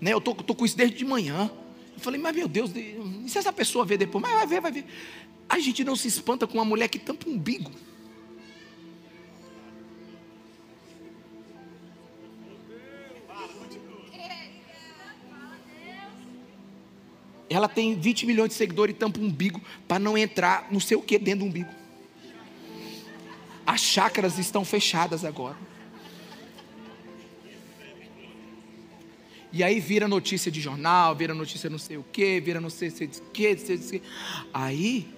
Né, eu tô, tô com isso desde de manhã. Eu falei, mas meu Deus, e se essa pessoa ver depois? Mas vai ver, vai ver. A gente não se espanta com uma mulher que tampa um umbigo. Ela tem 20 milhões de seguidores e tampa um umbigo para não entrar não sei o que dentro do umbigo. As chácaras estão fechadas agora. E aí vira notícia de jornal, vira notícia não sei o que, vira não sei, sei, que, sei, sei. Aí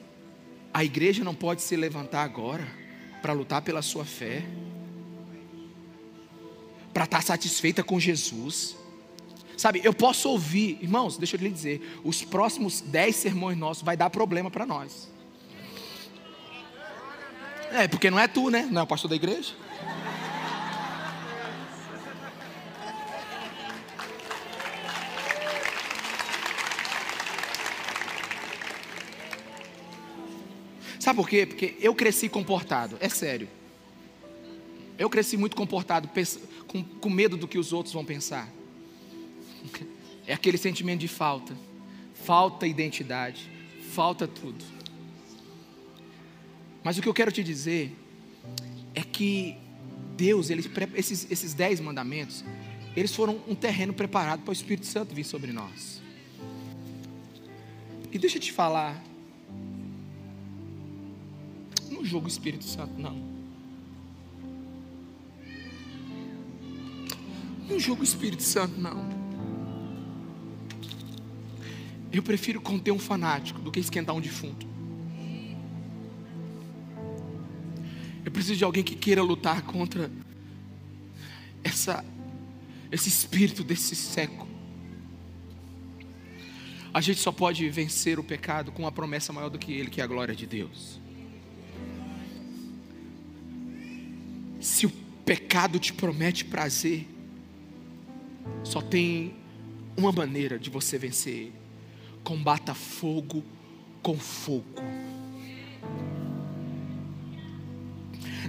a igreja não pode se levantar agora para lutar pela sua fé, para estar tá satisfeita com Jesus. Sabe, eu posso ouvir, irmãos, deixa eu lhe dizer, os próximos dez sermões nossos vai dar problema para nós. É, porque não é tu, né? Não é o pastor da igreja. Sabe por quê? Porque eu cresci comportado, é sério. Eu cresci muito comportado, com, com medo do que os outros vão pensar. É aquele sentimento de falta. Falta identidade. Falta tudo. Mas o que eu quero te dizer é que Deus, ele, esses, esses dez mandamentos, eles foram um terreno preparado para o Espírito Santo vir sobre nós. E deixa eu te falar, não julgo o Espírito Santo, não. Não julgo o Espírito Santo, não. Eu prefiro conter um fanático do que esquentar um defunto. Eu preciso de alguém que queira lutar contra essa, esse espírito desse século. A gente só pode vencer o pecado com uma promessa maior do que ele, que é a glória de Deus. Se o pecado te promete prazer, só tem uma maneira de você vencer ele combata fogo com fogo.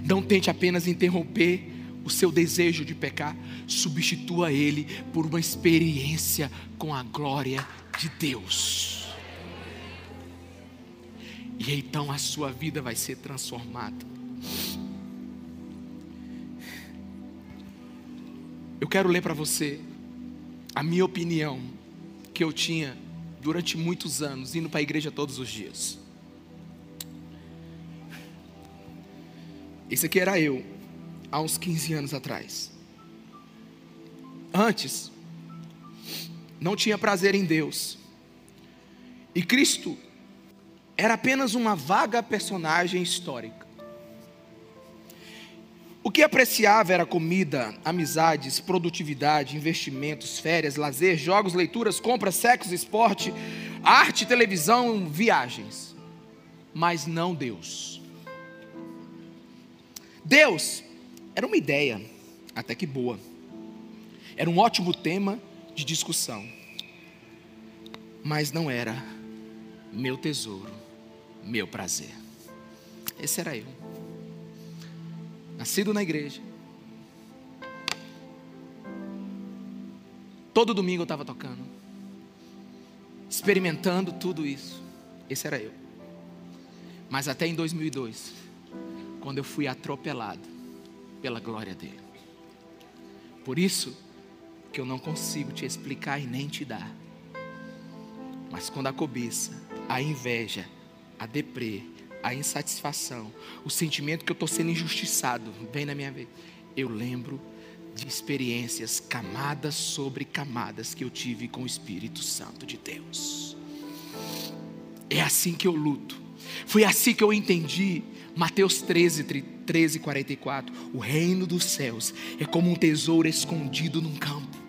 Não tente apenas interromper o seu desejo de pecar, substitua ele por uma experiência com a glória de Deus. E então a sua vida vai ser transformada. Eu quero ler para você a minha opinião que eu tinha durante muitos anos, indo para a igreja todos os dias. Esse aqui era eu, há uns 15 anos atrás. Antes, não tinha prazer em Deus. E Cristo era apenas uma vaga personagem histórica. O que apreciava era comida, amizades, produtividade, investimentos, férias, lazer, jogos, leituras, compras, sexo, esporte, arte, televisão, viagens. Mas não Deus. Deus era uma ideia, até que boa. Era um ótimo tema de discussão. Mas não era meu tesouro, meu prazer. Esse era eu nascido na igreja. Todo domingo eu estava tocando, experimentando tudo isso. Esse era eu. Mas até em 2002, quando eu fui atropelado pela glória dele. Por isso que eu não consigo te explicar e nem te dar. Mas quando a cobiça, a inveja, a deprê, a insatisfação, o sentimento que eu estou sendo injustiçado vem na minha vida, eu lembro de experiências, camadas sobre camadas que eu tive com o Espírito Santo de Deus. É assim que eu luto. Foi assim que eu entendi Mateus 13, 13, 44. O reino dos céus é como um tesouro escondido num campo.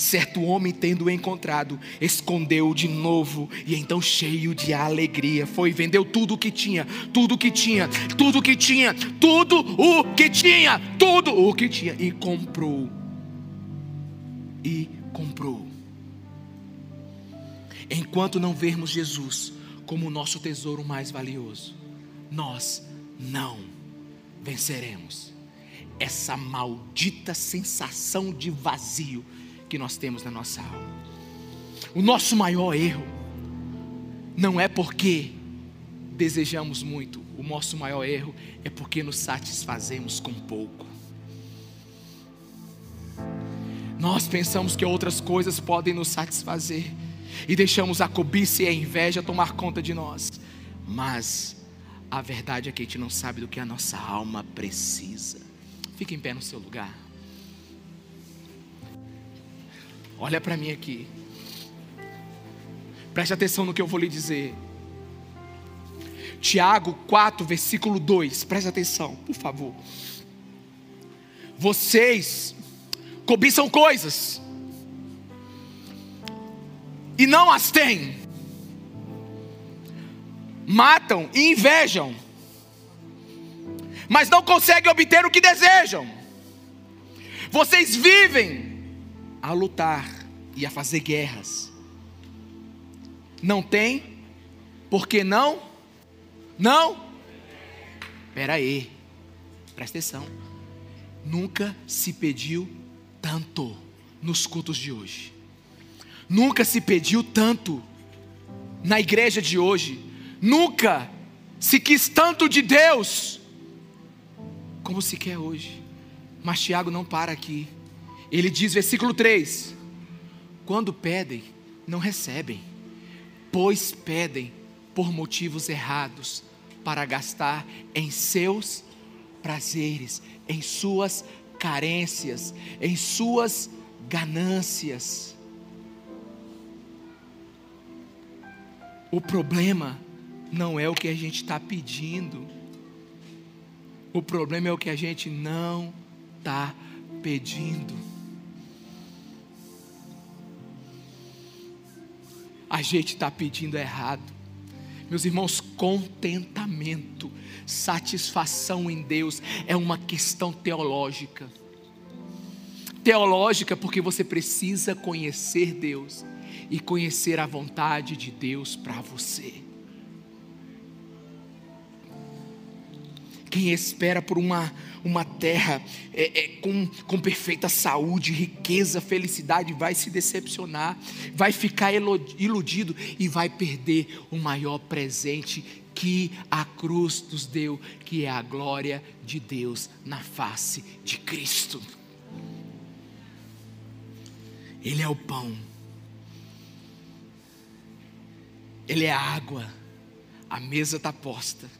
Certo homem, tendo encontrado, escondeu de novo e então, cheio de alegria, foi vendeu tudo o que tinha, tudo o que tinha, tudo o que tinha, tudo o que tinha, tudo o que tinha e comprou. E comprou. Enquanto não vermos Jesus como o nosso tesouro mais valioso, nós não venceremos essa maldita sensação de vazio que nós temos na nossa alma. O nosso maior erro não é porque desejamos muito, o nosso maior erro é porque nos satisfazemos com pouco. Nós pensamos que outras coisas podem nos satisfazer e deixamos a cobiça e a inveja tomar conta de nós, mas a verdade é que a gente não sabe do que a nossa alma precisa. Fique em pé no seu lugar. Olha para mim aqui. Preste atenção no que eu vou lhe dizer. Tiago 4, versículo 2. Preste atenção, por favor. Vocês cobiçam coisas e não as têm. Matam e invejam, mas não conseguem obter o que desejam. Vocês vivem a lutar e a fazer guerras. Não tem, porque não? Não? Espera aí, presta atenção. Nunca se pediu tanto nos cultos de hoje. Nunca se pediu tanto na igreja de hoje. Nunca se quis tanto de Deus como se quer hoje. Mas Tiago não para aqui. Ele diz, versículo 3: Quando pedem, não recebem, pois pedem por motivos errados, para gastar em seus prazeres, em suas carências, em suas ganâncias. O problema não é o que a gente está pedindo, o problema é o que a gente não está pedindo. A gente está pedindo errado. Meus irmãos, contentamento, satisfação em Deus é uma questão teológica. Teológica porque você precisa conhecer Deus e conhecer a vontade de Deus para você. Quem espera por uma, uma terra é, é, com, com perfeita saúde, riqueza, felicidade, vai se decepcionar, vai ficar iludido e vai perder o maior presente que a cruz nos deu, que é a glória de Deus na face de Cristo. Ele é o pão, Ele é a água, a mesa está posta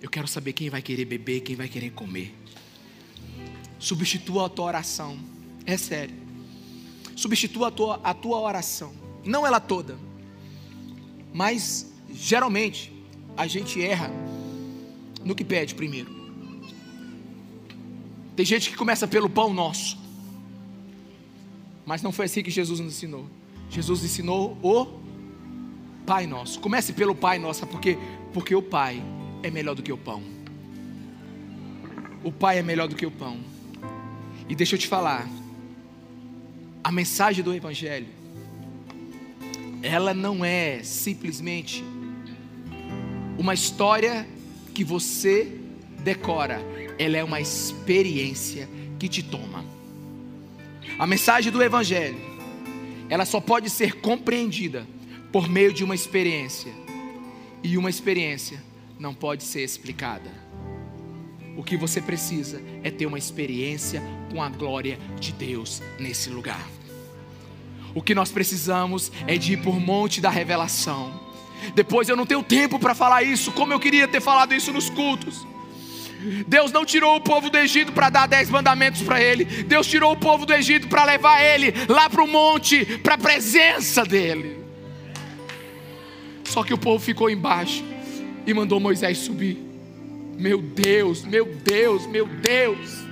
eu quero saber quem vai querer beber, quem vai querer comer. Substitua a tua oração. É sério. Substitua a tua, a tua oração. Não ela toda. Mas, geralmente, a gente erra no que pede primeiro. Tem gente que começa pelo pão nosso. Mas não foi assim que Jesus nos ensinou. Jesus ensinou o Pai Nosso. Comece pelo Pai Nosso, porque porque o Pai é melhor do que o pão. O Pai é melhor do que o pão. E deixa eu te falar, a mensagem do Evangelho, ela não é simplesmente uma história que você decora, ela é uma experiência que te toma. A mensagem do Evangelho, ela só pode ser compreendida por meio de uma experiência, e uma experiência não pode ser explicada. O que você precisa é ter uma experiência com a glória de Deus nesse lugar. O que nós precisamos é de ir por monte da revelação. Depois eu não tenho tempo para falar isso, como eu queria ter falado isso nos cultos. Deus não tirou o povo do Egito para dar dez mandamentos para ele. Deus tirou o povo do Egito para levar ele lá para o monte, para a presença dele. Só que o povo ficou embaixo e mandou Moisés subir. Meu Deus, meu Deus, meu Deus.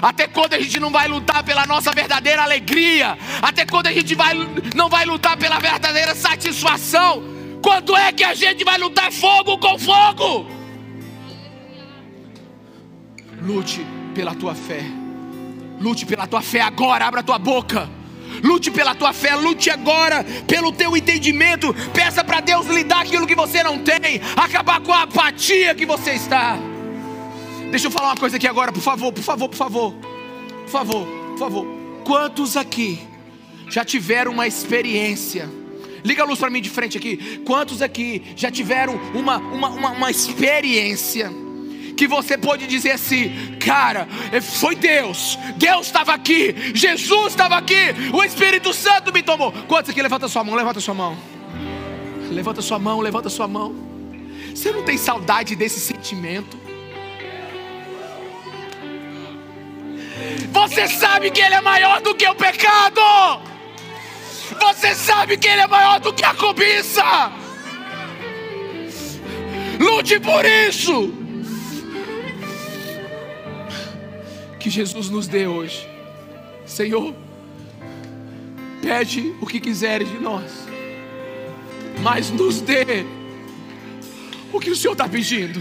Até quando a gente não vai lutar pela nossa verdadeira alegria? Até quando a gente vai, não vai lutar pela verdadeira satisfação? Quando é que a gente vai lutar fogo com fogo? Lute pela tua fé. Lute pela tua fé agora. Abra tua boca. Lute pela tua fé, lute agora pelo teu entendimento. Peça para Deus lhe dar aquilo que você não tem, acabar com a apatia que você está. Deixa eu falar uma coisa aqui agora, por favor, por favor, por favor. Por favor, por favor. Quantos aqui já tiveram uma experiência? Liga a luz para mim de frente aqui. Quantos aqui já tiveram uma, uma, uma, uma experiência? Que você pode dizer assim, cara, é, foi Deus, Deus estava aqui, Jesus estava aqui, o Espírito Santo me tomou. Quantos aqui levanta sua mão, levanta sua mão, levanta sua mão, levanta sua mão. Você não tem saudade desse sentimento? Você sabe que Ele é maior do que o pecado. Você sabe que Ele é maior do que a cobiça. Lute por isso. Que Jesus nos dê hoje. Senhor, pede o que quiseres de nós, mas nos dê o que o Senhor está pedindo.